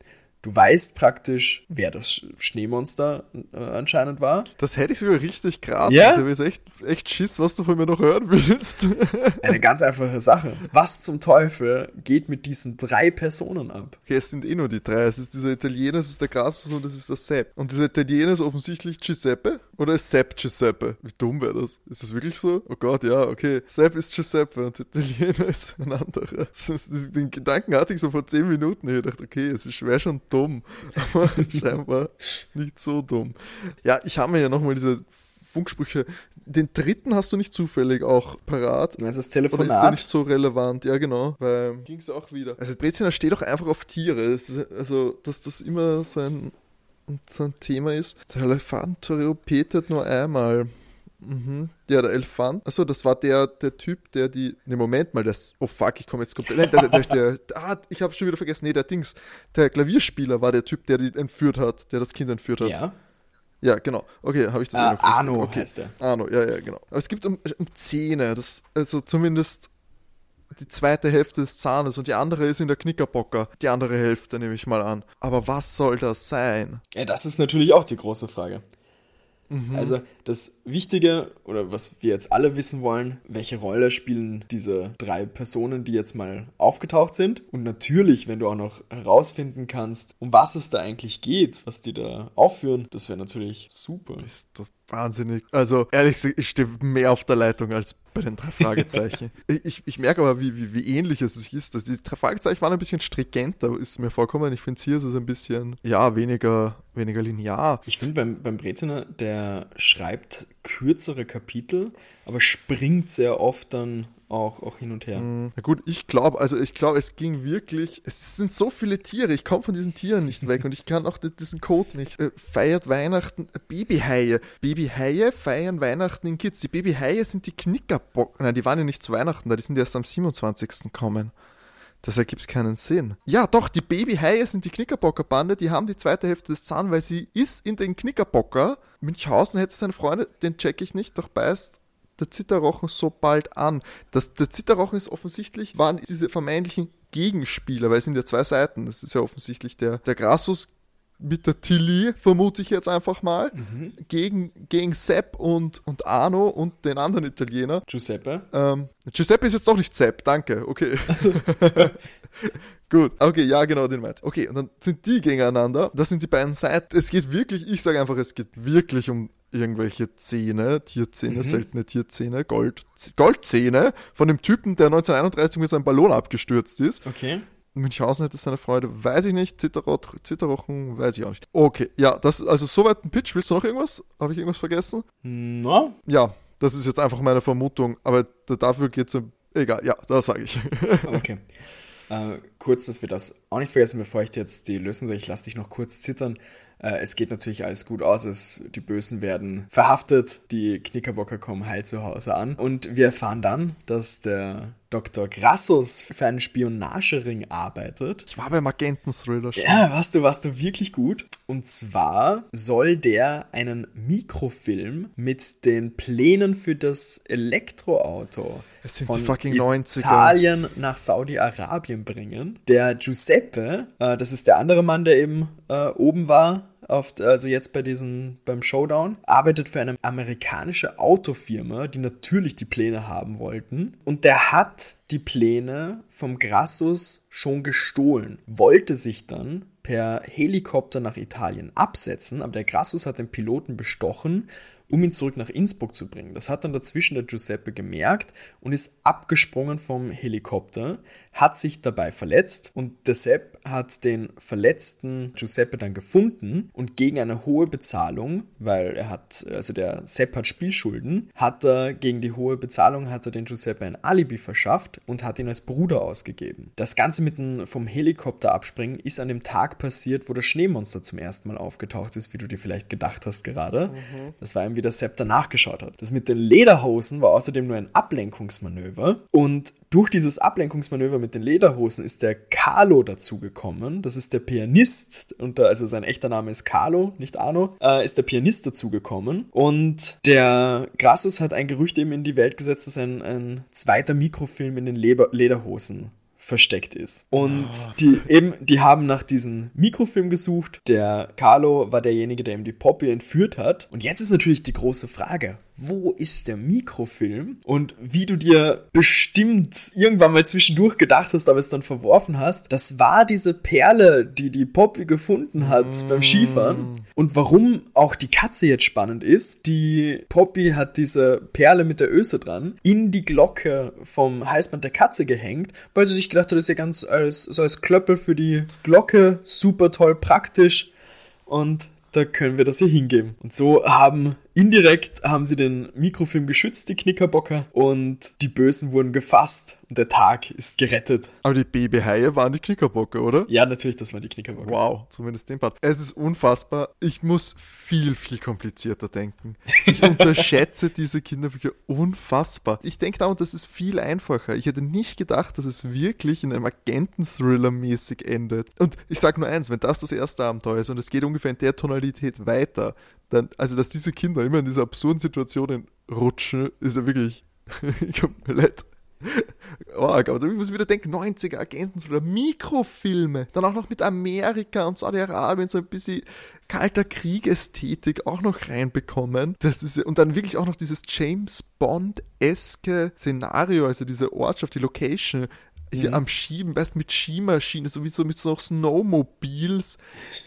Du weißt praktisch, wer das Schneemonster äh, anscheinend war. Das hätte ich sogar richtig gerade. Ja? Ich habe jetzt echt, echt Schiss, was du von mir noch hören willst. Eine ganz einfache Sache. Was zum Teufel geht mit diesen drei Personen ab? Okay, es sind eh nur die drei. Es ist dieser Italiener, es ist der Grassus und es ist der Sepp. Und dieser Italiener ist offensichtlich Giuseppe oder ist Sepp Giuseppe? Wie dumm wäre das? Ist das wirklich so? Oh Gott, ja, okay. Sepp ist Giuseppe und Italiener ist ein anderer. Den Gedanken hatte ich so vor zehn Minuten. Ich dachte, okay, es ist schwer schon dumm, aber scheinbar nicht so dumm. Ja, ich habe mir ja nochmal diese Funksprüche. Den dritten hast du nicht zufällig auch parat. Das ist Telefonat. Oder ist der nicht so relevant? Ja, genau. Weil ging es auch wieder. Also Breziner steht auch einfach auf Tiere. Ist, also, dass das immer so ein, so ein Thema ist. Der Elefant petet nur einmal. Mhm. Ja, der Elefant. Achso, das war der, der Typ, der die. Ne, Moment mal, das. Oh fuck, ich komme jetzt komplett. Nein, der, der, der, ah, ich habe schon wieder vergessen. Nee, der Dings. Der Klavierspieler war der Typ, der die entführt hat, der das Kind entführt hat. Ja. Ja, genau. Okay, habe ich das ah, eh noch Arno okay. heißt der. Arno, ja, ja, genau. Aber es gibt um, um Zähne, das, also zumindest die zweite Hälfte des Zahnes und die andere ist in der Knickerbocker. Die andere Hälfte nehme ich mal an. Aber was soll das sein? Ja, das ist natürlich auch die große Frage. Mhm. Also das Wichtige oder was wir jetzt alle wissen wollen, welche Rolle spielen diese drei Personen, die jetzt mal aufgetaucht sind? Und natürlich, wenn du auch noch herausfinden kannst, um was es da eigentlich geht, was die da aufführen, das wäre natürlich super. Das ist wahnsinnig. Also ehrlich gesagt, ich stehe mehr auf der Leitung als bei den drei Fragezeichen. ich, ich merke aber, wie, wie, wie ähnlich es sich ist. Die drei Fragezeichen waren ein bisschen stringenter, ist mir vorkommen. Ich finde, hier ist es ein bisschen, ja, weniger, weniger linear. Ich finde, beim, beim Breziner, der schreibt kürzere Kapitel, aber springt sehr oft dann auch, auch hin und her. Mhm. Na gut, ich glaube, also ich glaube, es ging wirklich, es sind so viele Tiere, ich komme von diesen Tieren nicht weg und ich kann auch diesen Code nicht. Äh, feiert Weihnachten, äh, Babyhaie. Babyhaie feiern Weihnachten in Kids. Die Babyhaie sind die Knickerbock. Nein, die waren ja nicht zu Weihnachten da, die sind erst am 27. kommen. Das ergibt keinen Sinn. Ja, doch, die Babyhaie sind die Knickerbocker-Bande, die haben die zweite Hälfte des Zahn, weil sie ist in den Knickerbocker. Münchhausen hätte seine Freunde, den check ich nicht, doch beißt der Zitterrochen so bald an. Das, der Zitterrochen ist offensichtlich, waren diese vermeintlichen Gegenspieler, weil es sind ja zwei Seiten. Das ist ja offensichtlich der, der Grassus mit der Tilly, vermute ich jetzt einfach mal, mhm. gegen, gegen Sepp und, und Arno und den anderen Italiener. Giuseppe. Ähm, Giuseppe ist jetzt doch nicht Sepp, danke, okay. Also. Gut, okay, ja, genau, den meint. Okay, und dann sind die gegeneinander. Das sind die beiden Seiten. Es geht wirklich, ich sage einfach, es geht wirklich um irgendwelche Zähne, Tierzähne, mhm. seltene Tierzähne, Gold, Goldzähne von dem Typen, der 1931 mit seinem Ballon abgestürzt ist. Okay. Münchhausen hätte seine Freude, weiß ich nicht. Zitterrochen, weiß ich auch nicht. Okay, ja, das also soweit ein Pitch. Willst du noch irgendwas? Habe ich irgendwas vergessen? No. Ja, das ist jetzt einfach meine Vermutung, aber dafür geht es. Egal, ja, das sage ich. okay. Äh, kurz, dass wir das auch nicht vergessen, bevor ich dir jetzt die Lösung sage. Ich lasse dich noch kurz zittern. Äh, es geht natürlich alles gut aus. Es, die Bösen werden verhaftet. Die Knickerbocker kommen heil zu Hause an. Und wir erfahren dann, dass der Dr. Grassus für einen Spionagering arbeitet. Ich war beim Agenten-Thriller schon. Ja, warst du, warst du wirklich gut. Und zwar soll der einen Mikrofilm mit den Plänen für das Elektroauto es sind von die fucking 90er. Italien nach Saudi-Arabien bringen. Der Giuseppe, äh, das ist der andere Mann, der eben äh, oben war, auf, also jetzt bei diesen, beim Showdown, arbeitet für eine amerikanische Autofirma, die natürlich die Pläne haben wollten. Und der hat die Pläne vom Grassus schon gestohlen, wollte sich dann per Helikopter nach Italien absetzen, aber der Grassus hat den Piloten bestochen um ihn zurück nach Innsbruck zu bringen. Das hat dann dazwischen der Giuseppe gemerkt und ist abgesprungen vom Helikopter, hat sich dabei verletzt und der Sepp hat den verletzten Giuseppe dann gefunden und gegen eine hohe Bezahlung, weil er hat, also der Sepp hat Spielschulden, hat er gegen die hohe Bezahlung hat er den Giuseppe ein Alibi verschafft und hat ihn als Bruder ausgegeben. Das Ganze mit dem vom Helikopter abspringen ist an dem Tag passiert, wo das Schneemonster zum ersten Mal aufgetaucht ist, wie du dir vielleicht gedacht hast gerade. Mhm. Das war eben, wie der Sepp danach geschaut hat. Das mit den Lederhosen war außerdem nur ein Ablenkungsmanöver und durch dieses Ablenkungsmanöver mit den Lederhosen ist der Carlo dazugekommen. Das ist der Pianist, und also sein echter Name ist Carlo, nicht Arno, äh, ist der Pianist dazugekommen. Und der Grassus hat ein Gerücht eben in die Welt gesetzt, dass ein, ein zweiter Mikrofilm in den Leber Lederhosen versteckt ist. Und oh. die eben, die haben nach diesem Mikrofilm gesucht. Der Carlo war derjenige, der ihm die Poppy entführt hat. Und jetzt ist natürlich die große Frage, wo ist der Mikrofilm? Und wie du dir bestimmt irgendwann mal zwischendurch gedacht hast, aber es dann verworfen hast, das war diese Perle, die die Poppy gefunden hat mm. beim Skifahren. Und warum auch die Katze jetzt spannend ist, die Poppy hat diese Perle mit der Öse dran in die Glocke vom Halsband der Katze gehängt, weil sie sich gedacht hat, das ist ja ganz als, so als Klöppel für die Glocke, super toll praktisch. Und da können wir das hier hingeben. Und so haben indirekt haben sie den Mikrofilm geschützt, die Knickerbocker, und die Bösen wurden gefasst und der Tag ist gerettet. Aber die Babyhaie waren die Knickerbocker, oder? Ja, natürlich, das waren die Knickerbocker. Wow, zumindest den Part. Es ist unfassbar. Ich muss viel, viel komplizierter denken. Ich unterschätze diese Kinderbücher unfassbar. Ich denke darum, das ist viel einfacher. Ich hätte nicht gedacht, dass es wirklich in einem Agenten-Thriller mäßig endet. Und ich sage nur eins, wenn das das erste Abenteuer ist und es geht ungefähr in der Tonalität weiter, dann, also dass diese Kinder immer in diese absurden Situationen rutschen, ist ja wirklich, ich leid. Oh, aber ich muss wieder denken, 90er Agenten oder Mikrofilme, dann auch noch mit Amerika und Saudi-Arabien so ein bisschen kalter Krieg-Ästhetik auch noch reinbekommen. Das ist, und dann wirklich auch noch dieses James Bond-eske Szenario, also diese Ortschaft, die Location, hier mhm. am Schieben, weißt mit Skimaschine, sowieso mit so Snowmobiles.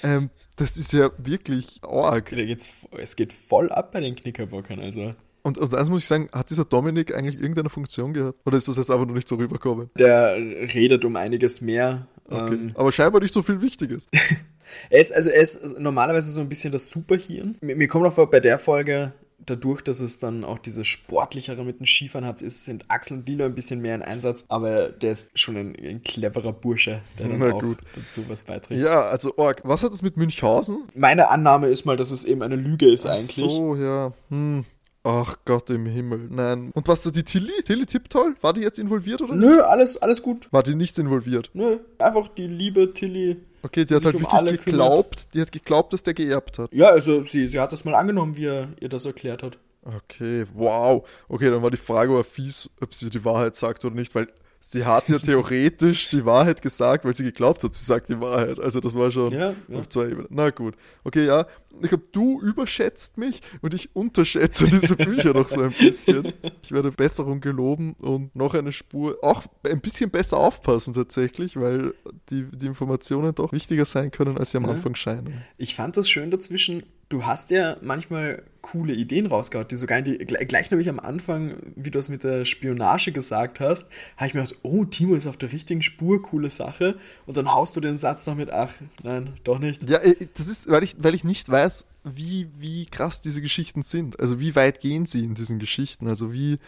Ähm, das ist ja wirklich arg. es geht voll ab bei den Knickerbockern, also. Und, und eins muss ich sagen, hat dieser Dominik eigentlich irgendeine Funktion gehabt? Oder ist das jetzt einfach nur nicht so rübergekommen? Der redet um einiges mehr. Okay. Ähm, Aber scheinbar nicht so viel Wichtiges. er ist, also er ist normalerweise so ein bisschen das Superhirn. Mir, mir kommt auch vor, bei der Folge, dadurch, dass es dann auch diese sportlichere mit den Skifahren hat, ist, sind Axel und Lilo ein bisschen mehr in Einsatz, aber der ist schon ein, ein cleverer Bursche, der dann Na auch gut. dazu was beiträgt. Ja, also Org, was hat es mit Münchhausen? Meine Annahme ist mal, dass es eben eine Lüge ist Ach eigentlich. so, ja. Hm. Ach Gott im Himmel, nein. Und was so die Tilly? Tilly Tiptoll? War die jetzt involviert oder? Nö, alles, alles gut. War die nicht involviert? Nö, einfach die liebe Tilly. Okay, die hat halt um wirklich geglaubt, die hat geglaubt, dass der geerbt hat. Ja, also sie, sie hat das mal angenommen, wie er ihr das erklärt hat. Okay, wow. Okay, dann war die Frage aber fies, ob sie die Wahrheit sagt oder nicht, weil sie hat ja theoretisch die Wahrheit gesagt, weil sie geglaubt hat, sie sagt die Wahrheit. Also das war schon Ja, ja. auf zwei Ebenen. Na gut. Okay, ja. Ich glaube, du überschätzt mich und ich unterschätze diese Bücher noch so ein bisschen. Ich werde Besserung geloben und noch eine Spur, auch ein bisschen besser aufpassen tatsächlich, weil die, die Informationen doch wichtiger sein können, als sie am Ja. Anfang scheinen. Ich fand das schön dazwischen. Du hast ja manchmal coole Ideen rausgehauen, die sogar in die, gleich, nämlich am Anfang, wie du es mit der Spionage gesagt hast, habe ich mir gedacht, oh, Timo ist auf der richtigen Spur, coole Sache. Und dann haust du den Satz noch mit, ach, nein, doch nicht. Ja, äh, das ist, weil ich, weil ich nicht weiß, wie, wie krass diese Geschichten sind. Also wie weit gehen sie in diesen Geschichten? Also wie,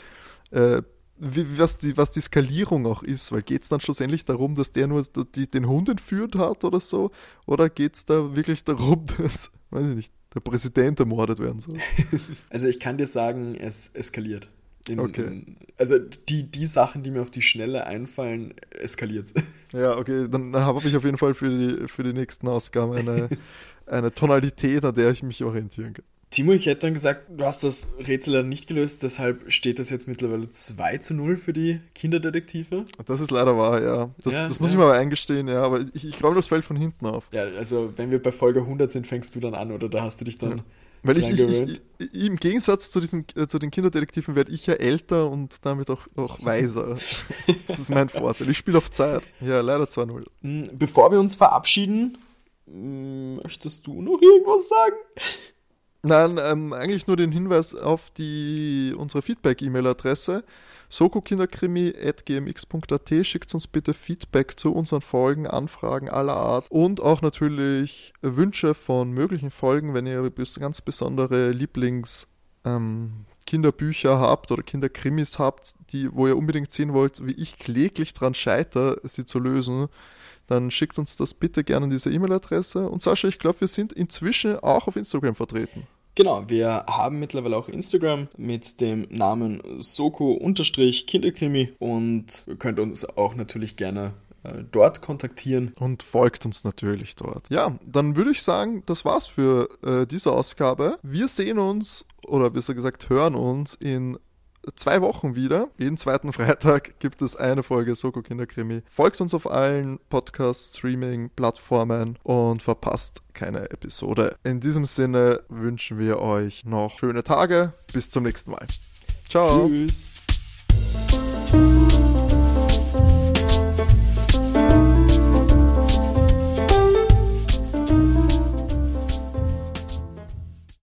äh, wie was, die, was die Skalierung auch ist. Weil geht es dann schlussendlich darum, dass der nur die, den Hund entführt hat oder so? Oder geht es da wirklich darum, dass, weiß ich nicht, der Präsident ermordet werden soll? Also ich kann dir sagen, es eskaliert. In, Okay. in, also die, die Sachen, die mir auf die Schnelle einfallen, eskaliert Ja, okay, dann habe ich auf jeden Fall für die, für die nächsten Ausgaben eine, eine Tonalität, an der ich mich orientieren kann. Timo, ich hätte dann gesagt, du hast das Rätsel dann nicht gelöst, deshalb steht das jetzt mittlerweile 2 zu 0 für die Kinderdetektive. Das ist leider wahr, ja. Das, Ja, das muss ja. ich mal eingestehen, ja, aber ich, ich glaube, das fällt von hinten auf. Ja, also wenn wir bei Folge 100 sind, fängst du dann an oder da hast du dich dann... Weil ich, ich, ich, im Gegensatz zu, diesen, äh, zu den Kinderdetektiven werde ich ja älter und damit auch, auch weiser. das ist mein Vorteil. Ich spiele auf Zeit. Ja, leider 2-0. Hm, Bevor wir uns verabschieden, hm, möchtest du noch irgendwas sagen? Nein, ähm, eigentlich nur den Hinweis auf die, unsere Feedback-E-Mail-Adresse sokokinderkrimi.gmx.at. Schickt uns bitte Feedback zu unseren Folgen, Anfragen aller Art und auch natürlich Wünsche von möglichen Folgen, wenn ihr ganz besondere Lieblings- ähm, Kinderbücher habt oder Kinderkrimis habt, die, wo ihr unbedingt sehen wollt, wie ich kläglich dran scheitere, sie zu lösen, dann schickt uns das bitte gerne an diese E-Mail-Adresse. Und Sascha, ich glaube, wir sind inzwischen auch auf Instagram vertreten. Genau, wir haben mittlerweile auch Instagram mit dem Namen Soko-Kinderkrimi und könnt uns auch natürlich gerne äh, dort kontaktieren. Und folgt uns natürlich dort. Ja, dann würde ich sagen, das war's für äh, diese Ausgabe. Wir sehen uns, oder besser gesagt, hören uns in zwei Wochen wieder. Jeden zweiten Freitag gibt es eine Folge Soko Kinderkrimi. Folgt uns auf allen Podcast-Streaming-Plattformen und verpasst keine Episode. In diesem Sinne wünschen wir euch noch schöne Tage. Bis zum nächsten Mal. Ciao. Tschüss.